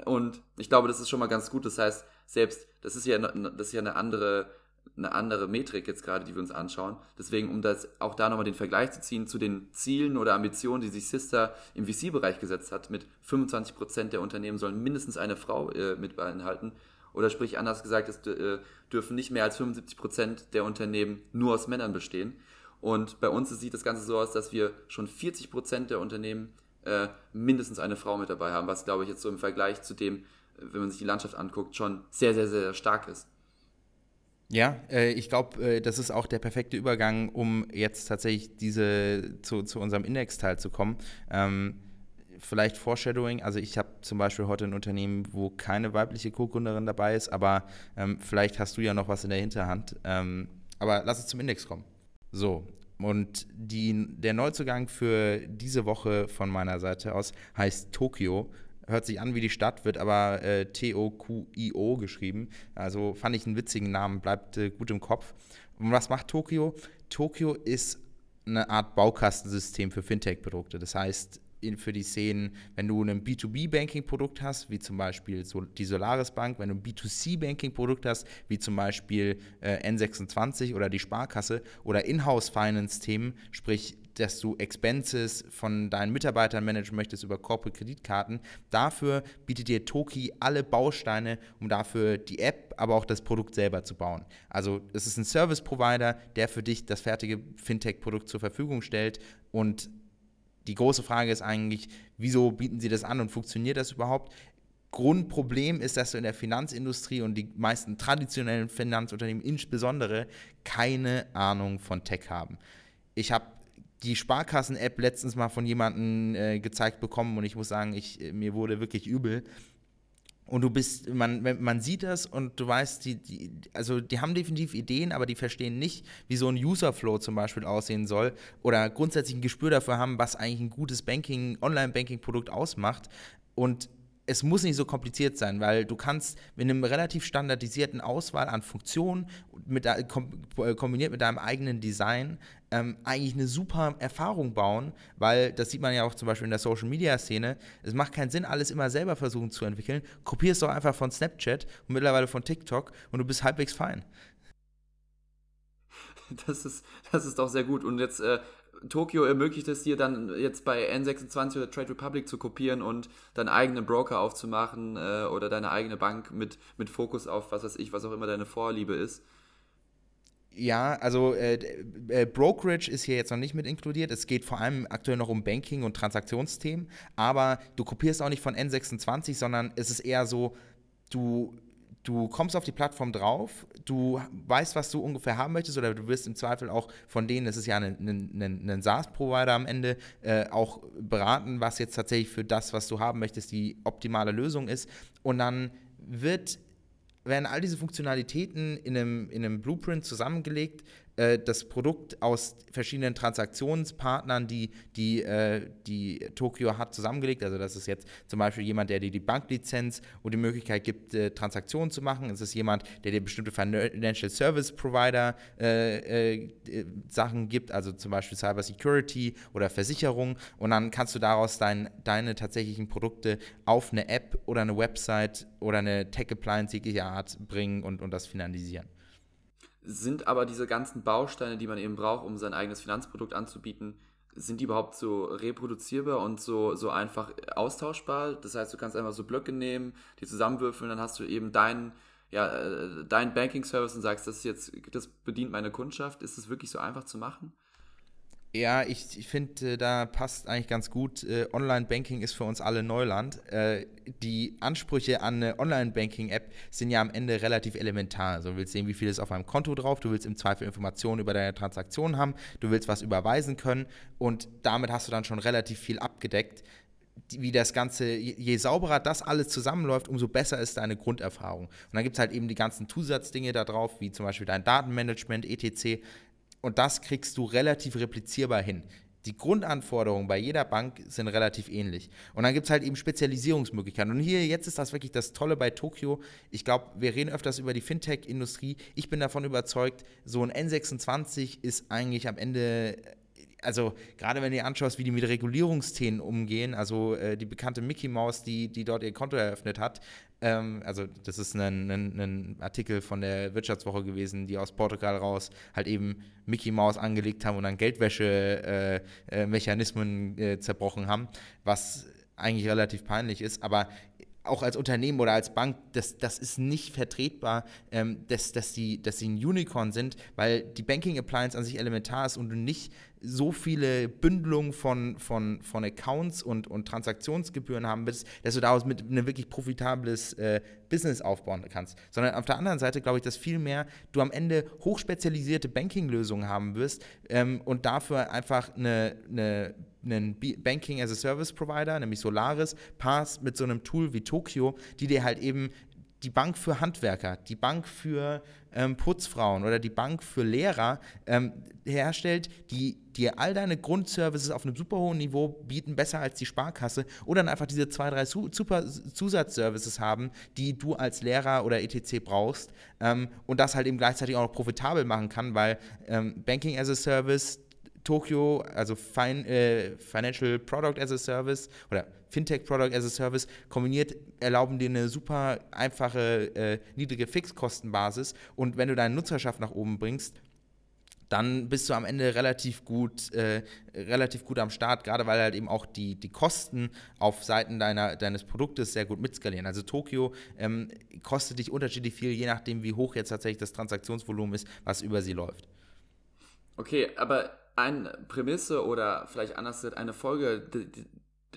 Und ich glaube, das ist schon mal ganz gut. Das heißt, selbst, das ist ja, das ist ja eine andere eine andere Metrik jetzt gerade, die wir uns anschauen. Deswegen, um das auch da nochmal den Vergleich zu ziehen zu den Zielen oder Ambitionen, die sich Sister im VC-Bereich gesetzt hat, mit 25 Prozent der Unternehmen sollen mindestens eine Frau äh, mit beinhalten. Oder sprich anders gesagt, es äh, dürfen nicht mehr als 75 Prozent der Unternehmen nur aus Männern bestehen. Und bei uns sieht das Ganze so aus, dass wir schon 40 Prozent der Unternehmen äh, mindestens eine Frau mit dabei haben, was glaube ich jetzt so im Vergleich zu dem, wenn man sich die Landschaft anguckt, schon sehr, sehr, sehr stark ist. Ja, äh, ich glaube, äh, das ist auch der perfekte Übergang, um jetzt tatsächlich diese zu, zu unserem Index-Teil zu kommen. Ähm, vielleicht Foreshadowing, also ich habe zum Beispiel heute ein Unternehmen, wo keine weibliche Co-Gründerin dabei ist, aber ähm, vielleicht hast du ja noch was in der Hinterhand. Ähm, aber lass uns zum Index kommen. So, und die, der Neuzugang für diese Woche von meiner Seite aus heißt Tokio hört sich an wie die Stadt, wird aber äh, T-O-Q-I-O geschrieben. Also fand ich einen witzigen Namen, bleibt äh, gut im Kopf. Und was macht Tokio? Tokio ist eine Art Baukastensystem für Fintech-Produkte. Das heißt, in, für die Szenen, wenn du ein B2B-Banking-Produkt hast, wie zum Beispiel so die Solaris Bank, wenn du ein B2C-Banking-Produkt hast, wie zum Beispiel äh, N26 oder die Sparkasse oder Inhouse-Finance-Themen, sprich dass du Expenses von deinen Mitarbeitern managen möchtest über Corporate Kreditkarten. Dafür bietet dir Toki alle Bausteine, um dafür die App, aber auch das Produkt selber zu bauen. Also es ist ein Service Provider, der für dich das fertige Fintech-Produkt zur Verfügung stellt und die große Frage ist eigentlich, wieso bieten sie das an und funktioniert das überhaupt? Grundproblem ist, dass du in der Finanzindustrie und die meisten traditionellen Finanzunternehmen insbesondere keine Ahnung von Tech haben. Ich habe die Sparkassen-App letztens mal von jemandem äh, gezeigt bekommen und ich muss sagen, ich, mir wurde wirklich übel. Und du bist, man, man sieht das und du weißt, die, die, also die haben definitiv Ideen, aber die verstehen nicht, wie so ein Userflow zum Beispiel aussehen soll oder grundsätzlich ein Gespür dafür haben, was eigentlich ein gutes Banking, Online-Banking-Produkt ausmacht. Und es muss nicht so kompliziert sein, weil du kannst mit einem relativ standardisierten Auswahl an Funktionen mit, äh, kombiniert mit deinem eigenen Design ähm, eigentlich eine super Erfahrung bauen, weil das sieht man ja auch zum Beispiel in der Social Media Szene. Es macht keinen Sinn, alles immer selber versuchen zu entwickeln. Kopier es doch einfach von Snapchat und mittlerweile von TikTok und du bist halbwegs fein. Das ist, das ist doch sehr gut. Und jetzt äh, Tokio ermöglicht es dir dann jetzt bei N26 oder Trade Republic zu kopieren und deinen eigenen Broker aufzumachen äh, oder deine eigene Bank mit, mit Fokus auf was weiß ich, was auch immer deine Vorliebe ist. Ja, also äh, äh, Brokerage ist hier jetzt noch nicht mit inkludiert. Es geht vor allem aktuell noch um Banking und Transaktionsthemen, aber du kopierst auch nicht von N26, sondern es ist eher so, du du kommst auf die Plattform drauf, du weißt, was du ungefähr haben möchtest, oder du wirst im Zweifel auch von denen, das ist ja ein, ein, ein SaaS-Provider am Ende, äh, auch beraten, was jetzt tatsächlich für das, was du haben möchtest, die optimale Lösung ist. Und dann wird werden all diese Funktionalitäten in einem, in einem Blueprint zusammengelegt, äh, das Produkt aus verschiedenen Transaktionspartnern, die, die, äh, die Tokio hat, zusammengelegt. Also das ist jetzt zum Beispiel jemand, der dir die Banklizenz und die Möglichkeit gibt, äh, Transaktionen zu machen. Es ist jemand, der dir bestimmte Financial Service Provider äh, äh, Sachen gibt, also zum Beispiel Cyber Security oder Versicherung. Und dann kannst du daraus dein, deine tatsächlichen Produkte auf eine App oder eine Website oder eine Tech Appliance jeglicher Art bringen und, und das finalisieren sind aber diese ganzen Bausteine, die man eben braucht, um sein eigenes Finanzprodukt anzubieten, sind die überhaupt so reproduzierbar und so, so einfach austauschbar? Das heißt, du kannst einfach so Blöcke nehmen, die zusammenwürfeln, dann hast du eben deinen ja, äh, dein Banking-Service und sagst, das ist jetzt, das bedient meine Kundschaft. Ist es wirklich so einfach zu machen? Ja, ich, ich finde, äh, da passt eigentlich ganz gut. Äh, Online-Banking ist für uns alle Neuland. Äh, die Ansprüche an eine Online-Banking-App sind ja am Ende relativ elementar. Also, du willst sehen, wie viel ist auf einem Konto drauf, du willst im Zweifel Informationen über deine Transaktion haben, du willst was überweisen können und damit hast du dann schon relativ viel abgedeckt. Wie das Ganze, je sauberer das alles zusammenläuft, umso besser ist deine Grunderfahrung. Und dann gibt es halt eben die ganzen Zusatzdinge da drauf, wie zum Beispiel dein Datenmanagement, etc und das kriegst du relativ replizierbar hin. Die Grundanforderungen bei jeder Bank sind relativ ähnlich. Und dann gibt es halt eben Spezialisierungsmöglichkeiten. Und hier, jetzt ist das wirklich das Tolle bei Tokio. Ich glaube, wir reden öfters über die Fintech-Industrie. Ich bin davon überzeugt, so ein N26 ist eigentlich am Ende also gerade wenn du dir anschaust, wie die mit Regulierungsthemen umgehen, also äh, die bekannte Mickey Mouse, die, die dort ihr Konto eröffnet hat, ähm, also das ist ein, ein, ein, Artikel von der Wirtschaftswoche gewesen, die aus Portugal raus halt eben Mickey Mouse angelegt haben und dann Geldwäsche-Mechanismen äh, äh, zerbrochen haben, was eigentlich relativ peinlich ist, aber auch als Unternehmen oder als Bank, das, das ist nicht vertretbar, ähm, dass, dass, die, dass sie ein Unicorn sind, weil die Banking Appliance an sich elementar ist und du nicht so viele Bündelungen von, von, von Accounts und, und Transaktionsgebühren haben willst, dass du daraus mit einem wirklich profitables äh, Business aufbauen kannst. Sondern auf der anderen Seite glaube ich, dass vielmehr du am Ende hochspezialisierte Banking-Lösungen haben wirst ähm, und dafür einfach eine, eine einen Banking as a Service Provider, nämlich Solaris, paarst mit so einem Tool wie Tokio, die dir halt eben die Bank für Handwerker, die Bank für ähm, Putzfrauen oder die Bank für Lehrer ähm, herstellt, die dir all deine Grundservices auf einem super hohen Niveau bieten, besser als die Sparkasse, oder dann einfach diese zwei, drei super Zusatzservices haben, die du als Lehrer oder etc. brauchst ähm, und das halt eben gleichzeitig auch noch profitabel machen kann, weil ähm, Banking as a Service, Tokio, also fin äh, Financial Product as a Service oder Fintech Product as a Service kombiniert, erlauben dir eine super einfache, äh, niedrige Fixkostenbasis. Und wenn du deine Nutzerschaft nach oben bringst, dann bist du am Ende relativ gut, äh, relativ gut am Start, gerade weil halt eben auch die, die Kosten auf Seiten deiner, deines Produktes sehr gut mitskalieren. Also Tokio ähm, kostet dich unterschiedlich viel, je nachdem, wie hoch jetzt tatsächlich das Transaktionsvolumen ist, was über sie läuft. Okay, aber eine Prämisse oder vielleicht anders eine Folge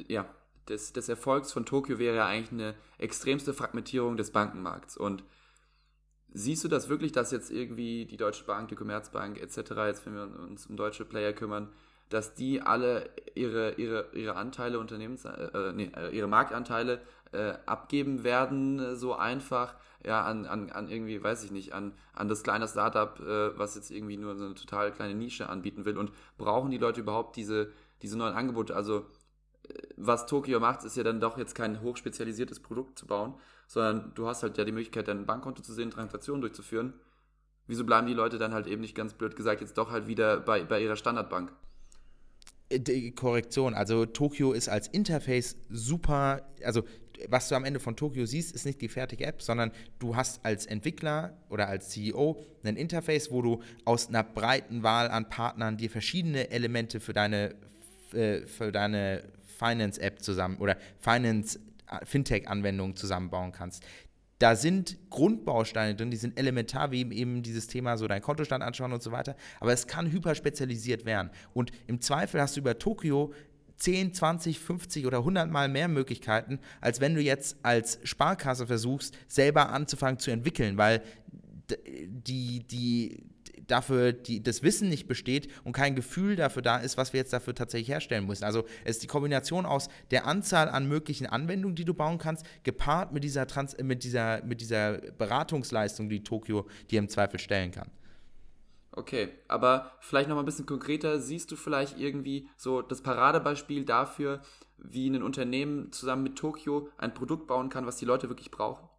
ja, des, des Erfolgs von Tokio wäre ja eigentlich eine extremste Fragmentierung des Bankenmarkts. Und siehst du das wirklich, dass jetzt irgendwie die Deutsche Bank, die Commerzbank etc., jetzt wenn wir uns um deutsche Player kümmern, dass die alle ihre, ihre, ihre Anteile, Unternehmens, äh, äh nee, äh, ihre Marktanteile äh, abgeben werden, äh, so einfach, ja, an, an, an irgendwie, weiß ich nicht, an, an das kleine Startup, äh, was jetzt irgendwie nur so eine total kleine Nische anbieten will und brauchen die Leute überhaupt diese, diese neuen Angebote? Also was Tokio macht, ist ja dann doch jetzt kein hochspezialisiertes Produkt zu bauen, sondern du hast halt ja die Möglichkeit, dein Bankkonto zu sehen, Transaktionen durchzuführen. Wieso bleiben die Leute dann halt eben nicht ganz blöd gesagt jetzt doch halt wieder bei, bei ihrer Standardbank? Äh, die Korrektion, also Tokio ist als Interface super, also was du am Ende von Tokio siehst, ist nicht die fertige App, sondern du hast als Entwickler oder als CEO ein Interface, wo du aus einer breiten Wahl an Partnern dir verschiedene Elemente für deine, äh, für deine Finance-App zusammen oder Finance äh, Fintech-Anwendungen zusammenbauen kannst. Da sind Grundbausteine drin, die sind elementar, wie eben dieses Thema, so dein Kontostand anschauen und so weiter. Aber es kann hyperspezialisiert werden. Und im Zweifel hast du über Tokio 10, 20, 50 oder 100 Mal mehr Möglichkeiten, als wenn du jetzt als Sparkasse versuchst, selber anzufangen zu entwickeln, weil die, die, dafür die, das Wissen nicht besteht und kein Gefühl dafür da ist, was wir jetzt dafür tatsächlich herstellen müssen. Also es ist die Kombination aus der Anzahl an möglichen Anwendungen, die du bauen kannst, gepaart mit dieser, Trans mit dieser, mit dieser Beratungsleistung, die Tokio dir im Zweifel stellen kann. Okay, aber vielleicht noch mal ein bisschen konkreter, siehst du vielleicht irgendwie so das Paradebeispiel dafür, wie ein Unternehmen zusammen mit Tokio ein Produkt bauen kann, was die Leute wirklich brauchen?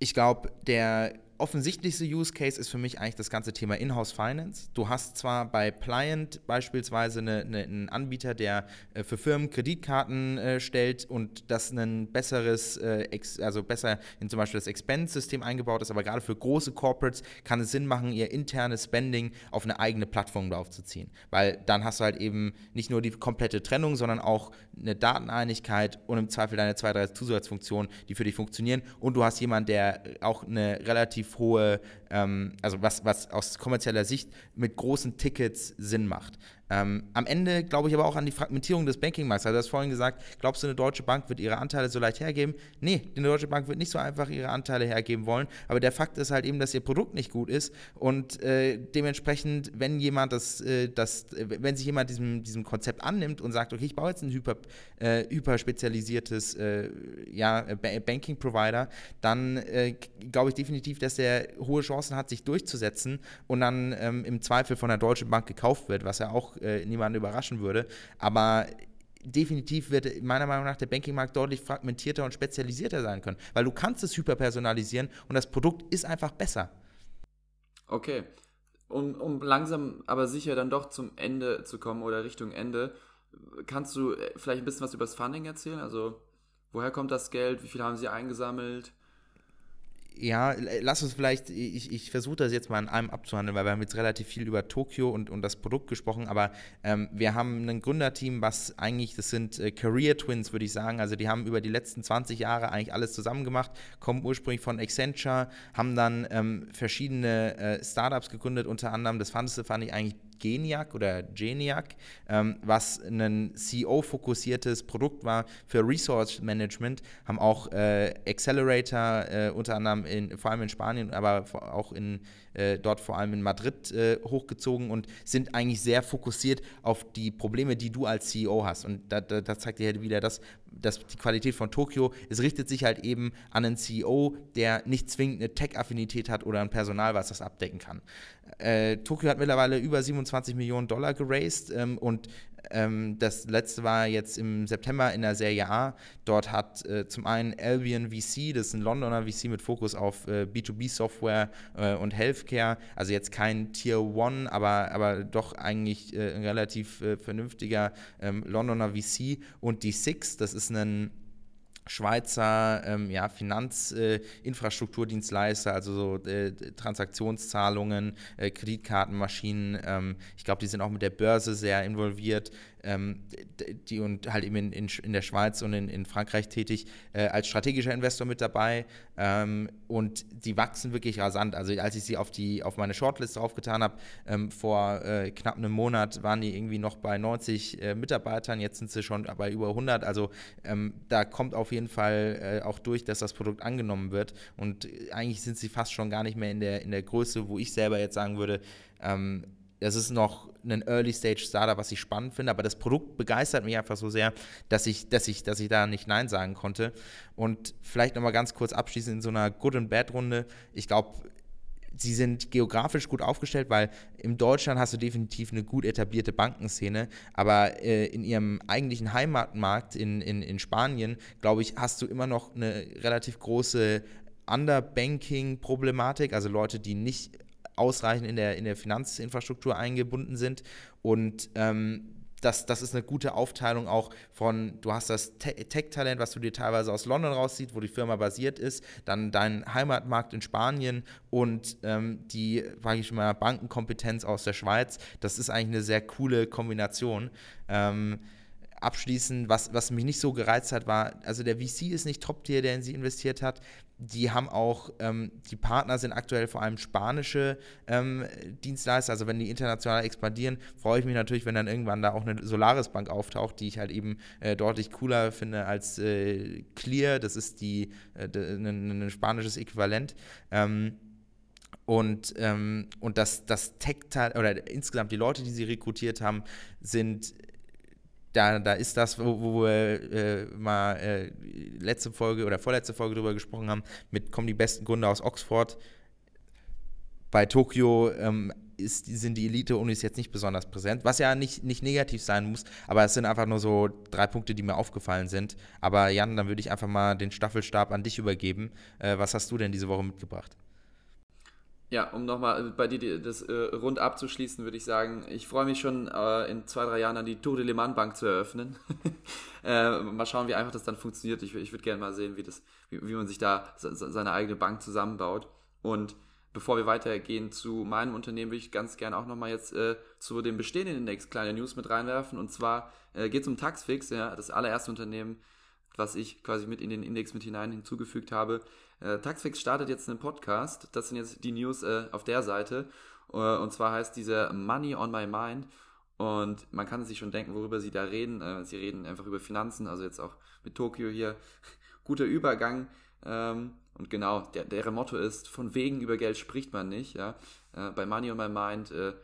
Ich glaube, der offensichtlichste Use Case ist für mich eigentlich das ganze Thema Inhouse Finance. Du hast zwar bei Pliant beispielsweise eine, eine, einen Anbieter, der äh, für Firmen Kreditkarten äh, stellt und das ein besseres, äh, also besser in zum Beispiel das Expense-System eingebaut ist, aber gerade für große Corporates kann es Sinn machen, ihr internes Spending auf eine eigene Plattform draufzuziehen. Weil dann hast du halt eben nicht nur die komplette Trennung, sondern auch eine Dateneinigkeit und im Zweifel deine zwei, drei Zusatzfunktionen, die für dich funktionieren. Und du hast jemanden, der auch eine relativ relativ hohe, ähm, also was, was aus kommerzieller Sicht mit großen Tickets Sinn macht. Ähm, am Ende glaube ich aber auch an die Fragmentierung des Bankingmarkts. Also du hast vorhin gesagt, glaubst du, eine deutsche Bank wird ihre Anteile so leicht hergeben? Nee, eine deutsche Bank wird nicht so einfach ihre Anteile hergeben wollen. Aber der Fakt ist halt eben, dass ihr Produkt nicht gut ist und äh, dementsprechend, wenn jemand das, äh, das, wenn sich jemand diesem, diesem Konzept annimmt und sagt, okay, ich baue jetzt ein hyper, äh, hyperspezialisiertes äh, ja, Banking-Provider, dann äh, glaube ich definitiv, dass der hohe Chancen hat, sich durchzusetzen und dann ähm, im Zweifel von der Deutschen Bank gekauft wird, was ja auch äh, niemanden überraschen würde. Aber definitiv wird meiner Meinung nach der Bankingmarkt deutlich fragmentierter und spezialisierter sein können, weil du kannst es hyperpersonalisieren und das Produkt ist einfach besser. Okay. Um, um langsam aber sicher dann doch zum Ende zu kommen oder Richtung Ende, kannst du äh, vielleicht ein bisschen was über das Funding erzählen? Also, woher kommt das Geld? Wie viel haben sie eingesammelt? Ja, lass uns vielleicht, ich, ich versuche das jetzt mal in einem abzuhandeln, weil wir haben jetzt relativ viel über Tokio und, und das Produkt gesprochen, aber ähm, wir haben ein Gründerteam, was eigentlich, das sind äh, Career Twins, würde ich sagen, also die haben über die letzten 20 Jahre eigentlich alles zusammen gemacht, kommen ursprünglich von Accenture, haben dann ähm, verschiedene äh, Startups gegründet, unter anderem, das fandest du, fand ich eigentlich Geniac oder Geniac, ähm, was ein CEO-fokussiertes Produkt war für Resource Management, haben auch äh, Accelerator äh, unter anderem in, vor allem in Spanien, aber auch in, äh, dort vor allem in Madrid äh, hochgezogen und sind eigentlich sehr fokussiert auf die Probleme, die du als CEO hast. Und da, da, da zeigt dir halt wieder das, dass die Qualität von Tokio, es richtet sich halt eben an einen CEO, der nicht zwingend eine Tech-Affinität hat oder ein Personal, was das abdecken kann. Äh, Tokio hat mittlerweile über 27 Millionen Dollar geraced ähm, und ähm, das letzte war jetzt im September in der Serie A. Dort hat äh, zum einen Albion VC, das ist ein Londoner VC mit Fokus auf äh, B2B-Software äh, und Healthcare, also jetzt kein Tier One, aber, aber doch eigentlich äh, ein relativ äh, vernünftiger ähm, Londoner VC und die Six, das ist ein Schweizer ähm, ja, Finanzinfrastrukturdienstleister, äh, also so äh, Transaktionszahlungen, äh, Kreditkartenmaschinen. Ähm, ich glaube, die sind auch mit der Börse sehr involviert ähm, die und halt eben in, in, in, der Schweiz und in, in Frankreich tätig, äh, als strategischer Investor mit dabei. Ähm, und die wachsen wirklich rasant. Also als ich sie auf, die, auf meine Shortlist aufgetan habe, ähm, vor äh, knapp einem Monat waren die irgendwie noch bei 90 äh, Mitarbeitern, jetzt sind sie schon bei über 100. Also ähm, da kommt auf jeden Fall äh, auch durch, dass das Produkt angenommen wird. Und eigentlich sind sie fast schon gar nicht mehr in der, in der Größe, wo ich selber jetzt sagen würde, ähm, das ist noch ein Early-Stage-Startup, was ich spannend finde, aber das Produkt begeistert mich einfach so sehr, dass ich, dass ich, dass ich da nicht Nein sagen konnte. Und vielleicht nochmal ganz kurz abschließend in so einer Good- and Bad-Runde. Ich glaube, sie sind geografisch gut aufgestellt, weil in Deutschland hast du definitiv eine gut etablierte Bankenszene, aber äh, in ihrem eigentlichen Heimatmarkt in, in, in Spanien, glaube ich, hast du immer noch eine relativ große Underbanking-Problematik, also Leute, die nicht ausreichend in der, in der Finanzinfrastruktur eingebunden sind und ähm, das, das ist eine gute Aufteilung auch von, du hast das Tech-Talent, was du dir teilweise aus London rauszieht, wo die Firma basiert ist, dann dein Heimatmarkt in Spanien und ähm, die, sage ich mal, Bankenkompetenz aus der Schweiz. Das ist eigentlich eine sehr coole Kombination. Ähm, abschließend, was, was mich nicht so gereizt hat, war, also der VC ist nicht Top-Tier, der in sie investiert hat. Die haben auch, ähm, die Partner sind aktuell vor allem spanische ähm, Dienstleister. Also wenn die international expandieren, freue ich mich natürlich, wenn dann irgendwann da auch eine Solaris Bank auftaucht, die ich halt eben äh, deutlich cooler finde als äh, Clear. Das ist die, äh, ein, ein spanisches Äquivalent. Ähm, und, ähm, und das, das Tech-Teil oder insgesamt die Leute, die sie rekrutiert haben, sind da, da ist das, wo, wo wir äh, mal äh, letzte Folge oder vorletzte Folge drüber gesprochen haben, mit kommen die besten Gründer aus Oxford. Bei Tokio ähm, ist, sind die Elite-Unis jetzt nicht besonders präsent, was ja nicht, nicht negativ sein muss, aber es sind einfach nur so drei Punkte, die mir aufgefallen sind. Aber Jan, dann würde ich einfach mal den Staffelstab an dich übergeben. Äh, was hast du denn diese Woche mitgebracht? Ja, um nochmal äh, bei dir das äh, rund abzuschließen, würde ich sagen, ich freue mich schon äh, in zwei, drei Jahren an die Tour de Le Mans Bank zu eröffnen. <laughs> äh, mal schauen, wie einfach das dann funktioniert. Ich, ich würde gerne mal sehen, wie, das, wie, wie man sich da seine eigene Bank zusammenbaut. Und bevor wir weitergehen zu meinem Unternehmen, würde ich ganz gerne auch nochmal jetzt äh, zu dem bestehenden Index kleine News mit reinwerfen. Und zwar äh, geht es um Taxfix, ja, das allererste Unternehmen, was ich quasi mit in den Index mit hinein hinzugefügt habe. Äh, Taxfix startet jetzt einen Podcast. Das sind jetzt die News äh, auf der Seite. Äh, und zwar heißt diese Money on My Mind. Und man kann sich schon denken, worüber sie da reden. Äh, sie reden einfach über Finanzen, also jetzt auch mit Tokio hier. <laughs> Guter Übergang. Ähm, und genau, der, deren Motto ist, von wegen über Geld spricht man nicht. Ja? Äh, bei Money on My Mind äh,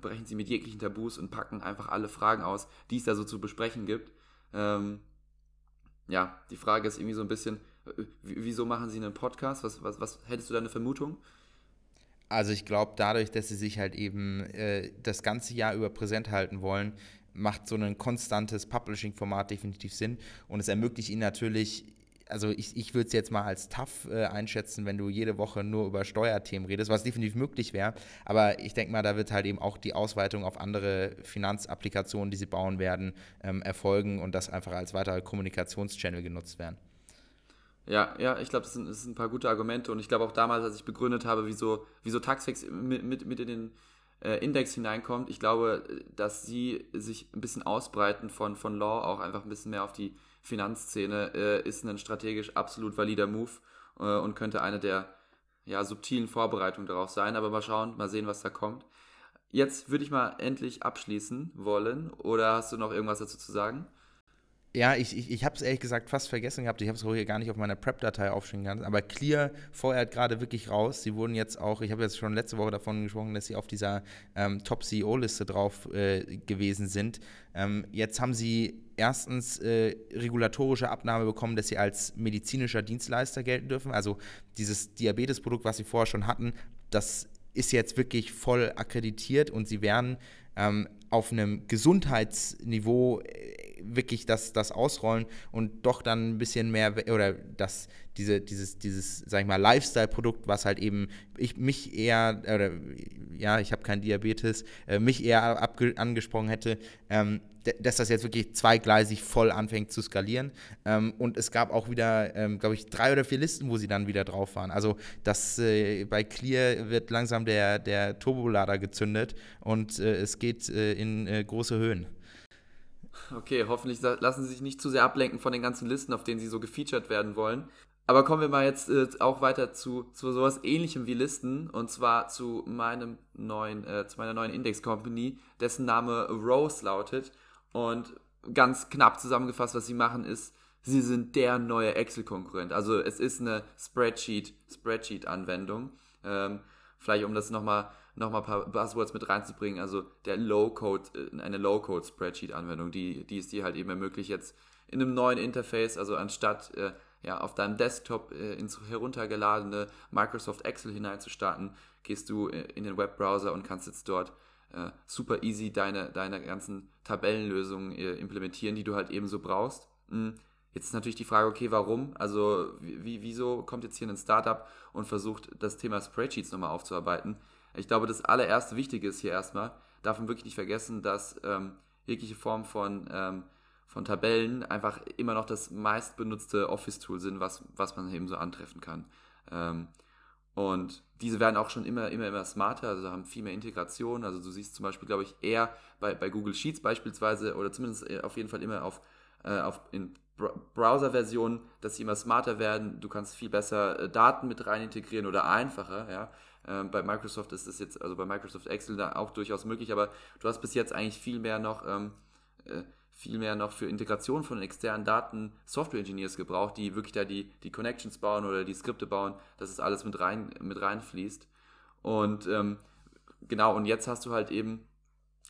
brechen sie mit jeglichen Tabus und packen einfach alle Fragen aus, die es da so zu besprechen gibt. Ähm, ja, die Frage ist irgendwie so ein bisschen, Wieso machen sie einen Podcast? Was, was, was hättest du da eine Vermutung? Also ich glaube, dadurch, dass sie sich halt eben äh, das ganze Jahr über präsent halten wollen, macht so ein konstantes Publishing-Format definitiv Sinn und es ermöglicht ihnen natürlich, also ich, ich würde es jetzt mal als tough äh, einschätzen, wenn du jede Woche nur über Steuerthemen redest, was definitiv möglich wäre, aber ich denke mal, da wird halt eben auch die Ausweitung auf andere Finanzapplikationen, die sie bauen werden, ähm, erfolgen und das einfach als weiterer Kommunikationschannel genutzt werden. Ja, ja, ich glaube, das, das, sind ein paar gute Argumente und ich glaube auch damals, als ich begründet habe, wieso, wieso Taxfix mit, mit, mit in den äh, Index hineinkommt, ich glaube, dass sie sich ein bisschen ausbreiten von, von Law, auch einfach ein bisschen mehr auf die Finanzszene, äh, ist ein strategisch absolut valider Move äh, und könnte eine der ja, subtilen Vorbereitungen darauf sein, aber mal schauen, mal sehen, was da kommt. Jetzt würde ich mal endlich abschließen wollen oder hast du noch irgendwas dazu zu sagen? Ja, ich, ich, ich habe es ehrlich gesagt fast vergessen gehabt. Ich habe es hier gar nicht auf meiner Prep-Datei aufstehen können. Aber Clear feuert gerade wirklich raus. Sie wurden jetzt auch, ich habe jetzt schon letzte Woche davon gesprochen, dass sie auf dieser ähm, Top-CEO-Liste drauf äh, gewesen sind. Ähm, jetzt haben sie erstens äh, regulatorische Abnahme bekommen, dass sie als medizinischer Dienstleister gelten dürfen. Also dieses Diabetesprodukt, was sie vorher schon hatten, das ist jetzt wirklich voll akkreditiert und sie werden ähm, auf einem Gesundheitsniveau äh, wirklich das, das ausrollen und doch dann ein bisschen mehr oder das, diese, dieses, dieses, sag ich mal, Lifestyle-Produkt, was halt eben ich mich eher, oder ja, ich habe keinen Diabetes, äh, mich eher angesprochen hätte, ähm, dass das jetzt wirklich zweigleisig voll anfängt zu skalieren. Ähm, und es gab auch wieder, ähm, glaube ich, drei oder vier Listen, wo sie dann wieder drauf waren. Also das äh, bei Clear wird langsam der, der Turbolader gezündet und äh, es geht äh, in äh, große Höhen. Okay, hoffentlich lassen Sie sich nicht zu sehr ablenken von den ganzen Listen, auf denen Sie so gefeatured werden wollen. Aber kommen wir mal jetzt äh, auch weiter zu, zu sowas ähnlichem wie Listen und zwar zu meinem neuen, äh, zu meiner neuen Index Company, dessen Name Rose lautet. Und ganz knapp zusammengefasst, was sie machen, ist, sie sind der neue Excel-Konkurrent. Also es ist eine Spreadsheet, Spreadsheet-Anwendung. Ähm, vielleicht um das nochmal nochmal ein paar Buzzwords mit reinzubringen. Also der Low-Code, äh, eine Low-Code-Spreadsheet-Anwendung, die, die es dir halt eben ermöglicht, jetzt in einem neuen Interface, also anstatt äh, ja, auf deinem Desktop äh, ins heruntergeladene Microsoft Excel hineinzustarten, gehst du äh, in den Webbrowser und kannst jetzt dort äh, super easy deine, deine ganzen Tabellenlösungen äh, implementieren, die du halt eben so brauchst. Mhm. Jetzt ist natürlich die Frage, okay, warum? Also, wie, wieso kommt jetzt hier ein Startup und versucht, das Thema Spreadsheets nochmal aufzuarbeiten? Ich glaube, das allererste Wichtige ist hier erstmal, darf man wirklich nicht vergessen, dass ähm, jegliche Form von, ähm, von Tabellen einfach immer noch das meistbenutzte Office-Tool sind, was, was man eben so antreffen kann. Ähm, und diese werden auch schon immer, immer, immer smarter, also haben viel mehr Integration. Also du siehst zum Beispiel, glaube ich, eher bei, bei Google Sheets beispielsweise oder zumindest äh, auf jeden Fall immer auf, äh, auf in Browser-Versionen, dass sie immer smarter werden. Du kannst viel besser äh, Daten mit rein integrieren oder einfacher. Ja? Ähm, bei Microsoft ist das jetzt, also bei Microsoft Excel da auch durchaus möglich, aber du hast bis jetzt eigentlich viel mehr noch, ähm, äh, viel mehr noch für Integration von externen Daten Software-Engineers gebraucht, die wirklich da die, die Connections bauen oder die Skripte bauen, dass es alles mit rein mit reinfließt. Und ähm, genau, und jetzt hast du halt eben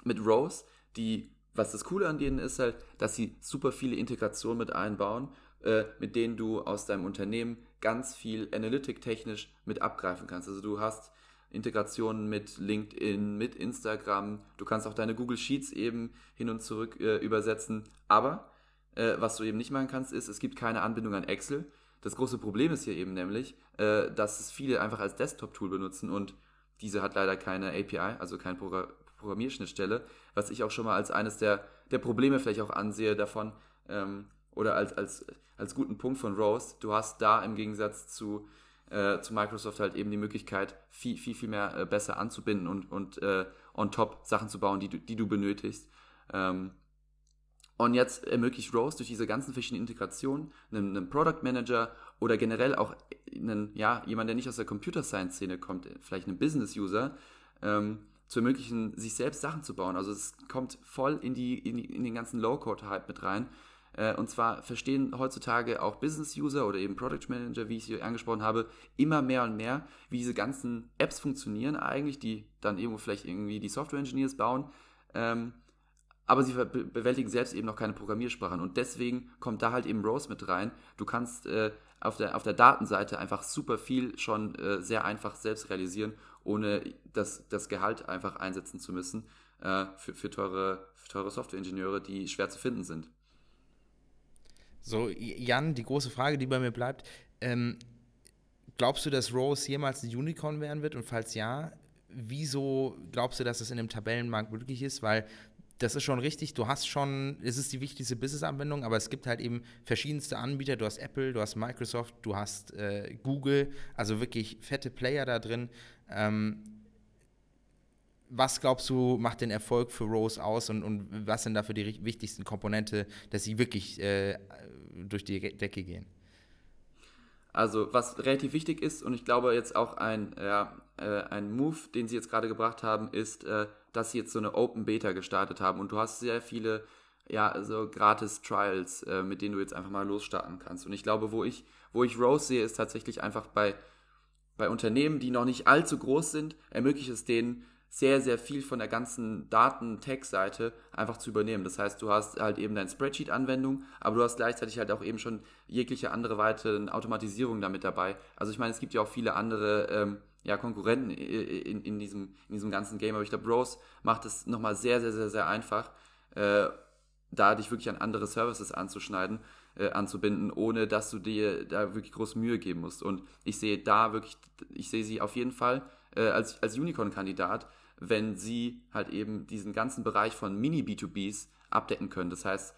mit Rose, die was das Coole an denen ist halt, dass sie super viele Integrationen mit einbauen, äh, mit denen du aus deinem Unternehmen ganz viel Analytic-technisch mit abgreifen kannst. Also du hast Integrationen mit LinkedIn, mit Instagram, du kannst auch deine Google Sheets eben hin und zurück äh, übersetzen. Aber äh, was du eben nicht machen kannst, ist, es gibt keine Anbindung an Excel. Das große Problem ist hier eben nämlich, äh, dass es viele einfach als Desktop-Tool benutzen und diese hat leider keine API, also kein Programm Programmierschnittstelle, was ich auch schon mal als eines der, der Probleme vielleicht auch ansehe davon ähm, oder als, als, als guten Punkt von Rose. Du hast da im Gegensatz zu, äh, zu Microsoft halt eben die Möglichkeit, viel, viel, viel mehr äh, besser anzubinden und, und äh, on top Sachen zu bauen, die du, die du benötigst. Ähm, und jetzt ermöglicht Rose durch diese ganzen verschiedenen Integrationen einem, einem Product Manager oder generell auch einen, ja, jemand, der nicht aus der Computer Science Szene kommt, vielleicht einen Business User, ähm, zu ermöglichen, sich selbst Sachen zu bauen. Also es kommt voll in, die, in, die, in den ganzen Low-Code-Hype mit rein. Äh, und zwar verstehen heutzutage auch Business-User oder eben Product Manager, wie ich sie angesprochen habe, immer mehr und mehr, wie diese ganzen Apps funktionieren eigentlich, die dann irgendwo vielleicht irgendwie die Software-Engineers bauen. Ähm, aber sie bewältigen selbst eben noch keine Programmiersprachen. Und deswegen kommt da halt eben Rose mit rein. Du kannst äh, auf, der, auf der Datenseite einfach super viel schon äh, sehr einfach selbst realisieren ohne das, das Gehalt einfach einsetzen zu müssen für, für teure, für teure Softwareingenieure, die schwer zu finden sind. So, Jan, die große Frage, die bei mir bleibt, ähm, glaubst du, dass Rose jemals ein Unicorn werden wird? Und falls ja, wieso glaubst du, dass es in dem Tabellenmarkt möglich ist? Weil das ist schon richtig. Du hast schon, es ist die wichtigste Business-Anwendung, aber es gibt halt eben verschiedenste Anbieter. Du hast Apple, du hast Microsoft, du hast äh, Google, also wirklich fette Player da drin. Ähm, was glaubst du, macht den Erfolg für Rose aus und, und was sind dafür die wichtigsten Komponente, dass sie wirklich äh, durch die Decke gehen? Also, was relativ wichtig ist, und ich glaube jetzt auch ein, ja, äh, ein Move, den sie jetzt gerade gebracht haben, ist, äh, dass sie jetzt so eine Open Beta gestartet haben und du hast sehr viele ja, so gratis Trials, äh, mit denen du jetzt einfach mal losstarten kannst. Und ich glaube, wo ich, wo ich Rose sehe, ist tatsächlich einfach bei, bei Unternehmen, die noch nicht allzu groß sind, ermöglicht es denen, sehr, sehr viel von der ganzen Daten-Tech-Seite einfach zu übernehmen. Das heißt, du hast halt eben deine Spreadsheet-Anwendung, aber du hast gleichzeitig halt auch eben schon jegliche andere weitere Automatisierung damit dabei. Also ich meine, es gibt ja auch viele andere ähm, ja, Konkurrenten in, in, diesem, in diesem ganzen Game. Aber ich glaube, Bros macht es nochmal sehr, sehr, sehr, sehr einfach, äh, da dich wirklich an andere Services anzuschneiden, äh, anzubinden, ohne dass du dir da wirklich groß Mühe geben musst. Und ich sehe da wirklich, ich sehe sie auf jeden Fall äh, als, als Unicorn-Kandidat, wenn sie halt eben diesen ganzen Bereich von Mini-B2Bs abdecken können. Das heißt,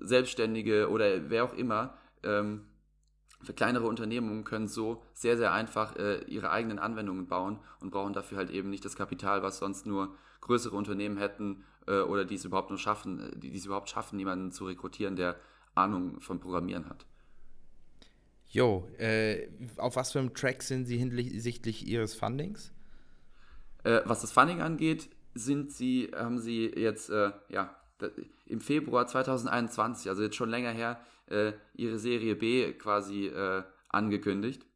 Selbstständige oder wer auch immer, ähm, für kleinere Unternehmungen können so sehr, sehr einfach äh, ihre eigenen Anwendungen bauen und brauchen dafür halt eben nicht das Kapital, was sonst nur größere Unternehmen hätten äh, oder die es überhaupt nur schaffen, äh, die, die es überhaupt schaffen, jemanden zu rekrutieren, der Ahnung von Programmieren hat. Jo, äh, auf was für einem Track sind Sie hinsichtlich Ihres Fundings? Äh, was das Funding angeht, sind Sie, haben Sie jetzt, äh, ja, im Februar 2021, also jetzt schon länger her, äh, ihre Serie B quasi äh, angekündigt.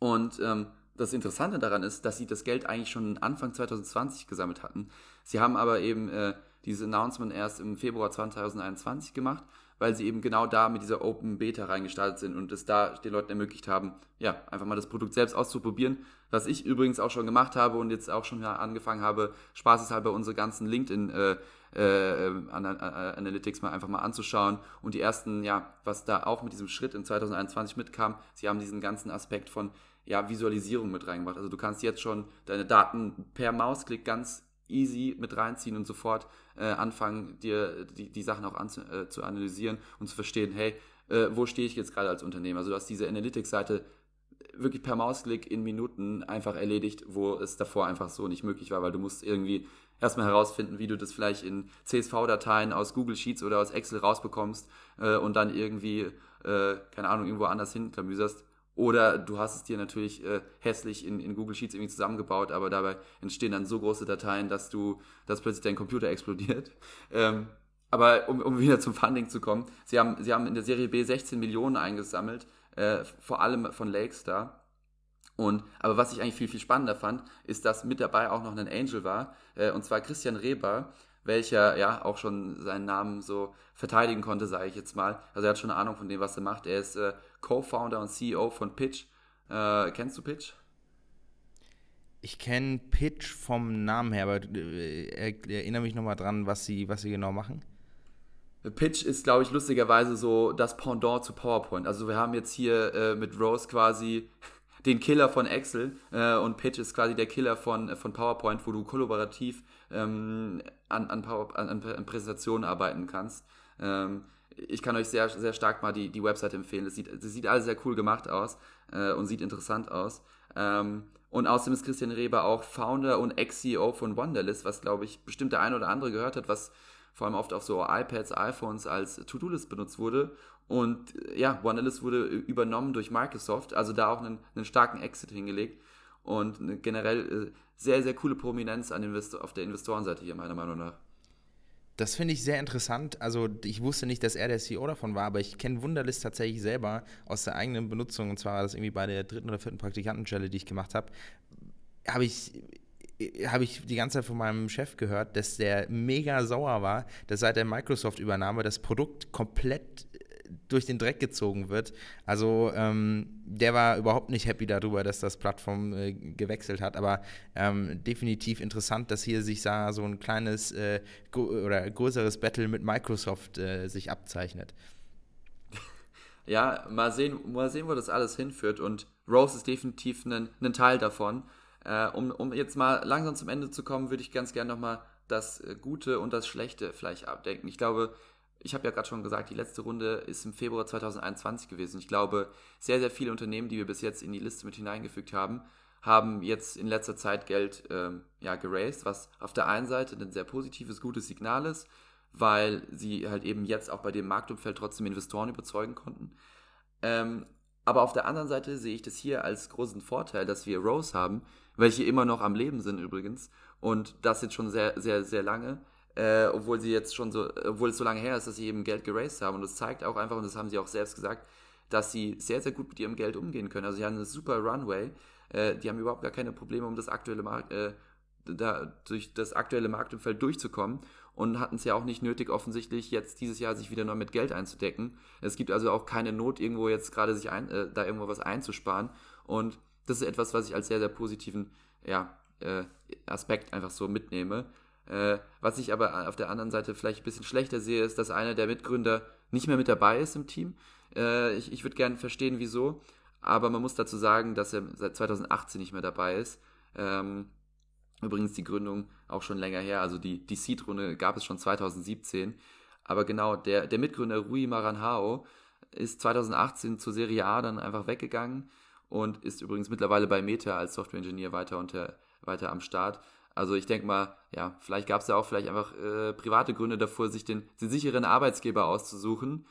Und ähm, das Interessante daran ist, dass sie das Geld eigentlich schon Anfang 2020 gesammelt hatten. Sie haben aber eben äh, dieses Announcement erst im Februar 2021 gemacht, weil sie eben genau da mit dieser Open Beta reingestartet sind und es da den Leuten ermöglicht haben, ja, einfach mal das Produkt selbst auszuprobieren. Was ich übrigens auch schon gemacht habe und jetzt auch schon angefangen habe, spaßeshalber unsere ganzen LinkedIn äh, äh, Analytics mal einfach mal anzuschauen und die ersten, ja, was da auch mit diesem Schritt in 2021 mitkam, sie haben diesen ganzen Aspekt von ja, Visualisierung mit reingebracht. Also du kannst jetzt schon deine Daten per Mausklick ganz easy mit reinziehen und sofort äh, anfangen, dir die, die Sachen auch an, äh, zu analysieren und zu verstehen, hey, äh, wo stehe ich jetzt gerade als Unternehmen? Also du hast diese Analytics-Seite wirklich per Mausklick in Minuten einfach erledigt, wo es davor einfach so nicht möglich war, weil du musst irgendwie erstmal herausfinden, wie du das vielleicht in CSV-Dateien aus Google Sheets oder aus Excel rausbekommst äh, und dann irgendwie, äh, keine Ahnung, irgendwo anders hinklamüserst. Oder du hast es dir natürlich äh, hässlich in, in Google Sheets irgendwie zusammengebaut, aber dabei entstehen dann so große Dateien, dass du, dass plötzlich dein Computer <laughs> explodiert. Ähm, aber um, um wieder zum Funding zu kommen, sie haben, sie haben in der Serie B 16 Millionen eingesammelt, äh, vor allem von Lakestar. Und, aber was ich eigentlich viel, viel spannender fand, ist, dass mit dabei auch noch ein Angel war, äh, und zwar Christian Reber, welcher ja auch schon seinen Namen so verteidigen konnte, sage ich jetzt mal. Also er hat schon eine Ahnung von dem, was er macht. Er ist äh, Co-Founder und CEO von Pitch. Äh, kennst du Pitch? Ich kenne Pitch vom Namen her, aber äh, erinnere mich nochmal dran, was sie, was sie genau machen. Pitch ist, glaube ich, lustigerweise so das Pendant zu PowerPoint. Also wir haben jetzt hier äh, mit Rose quasi <laughs> den Killer von Excel äh, und Pitch ist quasi der Killer von, von PowerPoint, wo du kollaborativ ähm, an, an, Power, an, an, Präsentationen arbeiten kannst. Ähm, ich kann euch sehr, sehr stark mal die, die Website empfehlen. Das sieht, das sieht alles sehr cool gemacht aus äh, und sieht interessant aus. Ähm, und außerdem ist Christian Reber auch Founder und Ex-CEO von Wonderlist, was, glaube ich, bestimmt der ein oder andere gehört hat, was vor allem oft auf so iPads, iPhones als To-Do-List benutzt wurde. Und äh, ja, Wonderlist wurde übernommen durch Microsoft, also da auch einen, einen starken Exit hingelegt und generell äh, sehr, sehr coole Prominenz an Investor auf der Investorenseite hier, meiner Meinung nach. Das finde ich sehr interessant. Also ich wusste nicht, dass er der CEO davon war, aber ich kenne Wunderlist tatsächlich selber aus der eigenen Benutzung. Und zwar war das irgendwie bei der dritten oder vierten Praktikantenstelle, die ich gemacht habe. Habe ich habe ich die ganze Zeit von meinem Chef gehört, dass der mega sauer war, dass seit der Microsoft-Übernahme das Produkt komplett durch den Dreck gezogen wird. Also ähm, der war überhaupt nicht happy darüber, dass das Plattform äh, gewechselt hat. Aber ähm, definitiv interessant, dass hier sich da so ein kleines äh, oder größeres Battle mit Microsoft äh, sich abzeichnet. <laughs> Ja, mal sehen, mal sehen, wo das alles hinführt. Und Rose ist definitiv ein, Teil davon. Äh, um, um jetzt mal langsam zum Ende zu kommen, würde ich ganz gerne nochmal das äh, Gute und das Schlechte vielleicht abdenken. Ich glaube, ich habe ja gerade schon gesagt, die letzte Runde ist im Februar 2021 gewesen. Ich glaube, sehr, sehr viele Unternehmen, die wir bis jetzt in die Liste mit hineingefügt haben, haben jetzt in letzter Zeit Geld ähm, ja, geraced, was auf der einen Seite ein sehr positives, gutes Signal ist, weil sie halt eben jetzt auch bei dem Marktumfeld trotzdem Investoren überzeugen konnten. Ähm, aber auf der anderen Seite sehe ich das hier als großen Vorteil, dass wir Rose haben, welche immer noch am Leben sind übrigens und das jetzt schon sehr, sehr, sehr lange äh, obwohl sie jetzt schon so, obwohl es so lange her ist, dass sie eben Geld geraced haben. Und das zeigt auch einfach, und das haben sie auch selbst gesagt, dass sie sehr, sehr gut mit ihrem Geld umgehen können. Also sie haben eine super Runway, äh, die haben überhaupt gar keine Probleme, um das aktuelle Markt, äh, da, durch das aktuelle Marktumfeld durchzukommen und hatten es ja auch nicht nötig, offensichtlich jetzt dieses Jahr sich wieder neu mit Geld einzudecken. Es gibt also auch keine Not, irgendwo jetzt gerade sich ein, äh, da irgendwo was einzusparen. Und das ist etwas, was ich als sehr, sehr positiven ja, äh, Aspekt einfach so mitnehme. Äh, was ich aber auf der anderen Seite vielleicht ein bisschen schlechter sehe, ist, dass einer der Mitgründer nicht mehr mit dabei ist im Team. Äh, ich ich würde gerne verstehen, wieso. Aber man muss dazu sagen, dass er seit 2018 nicht mehr dabei ist. Ähm, übrigens die Gründung auch schon länger her. Also die, die Seed-Runde gab es schon 2017. Aber genau, der, der Mitgründer Rui Maranhao ist 2018 zur Serie A dann einfach weggegangen und ist übrigens mittlerweile bei Meta als Software-Engineer weiter, weiter am Start. Also ich denke mal, ja, vielleicht gab es ja auch vielleicht einfach äh, private Gründe davor, sich den, den sicheren Arbeitsgeber auszusuchen.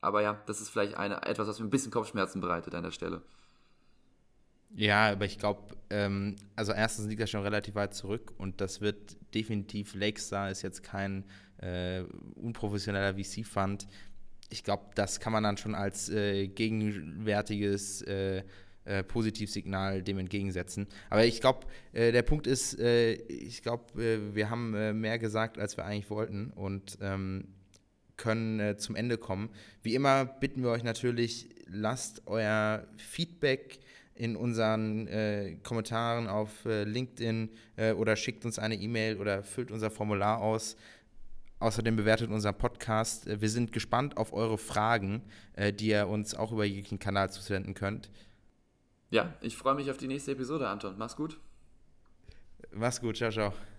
Aber ja, das ist vielleicht eine, etwas, was mir ein bisschen Kopfschmerzen bereitet an der Stelle. Ja, aber ich glaube, ähm, also erstens liegt er schon relativ weit zurück und das wird definitiv, Lakestar ist jetzt kein äh, unprofessioneller VC-Fund. Ich glaube, das kann man dann schon als äh, gegenwärtiges äh, Positivsignal dem entgegensetzen. Aber ich glaube, äh, der Punkt ist, äh, ich glaube, äh, wir haben äh, mehr gesagt, als wir eigentlich wollten und ähm, können zum Ende kommen. Wie immer bitten wir euch natürlich, lasst euer Feedback in unseren Kommentaren auf LinkedIn oder schickt uns eine E-Mail oder füllt unser Formular aus. Außerdem bewertet unseren Podcast. Wir sind gespannt auf eure Fragen, die ihr uns auch über jeglichen Kanal zusenden könnt. Ja, ich freue mich auf die nächste Episode, Anton. Mach's gut. Mach's gut, ciao, ciao.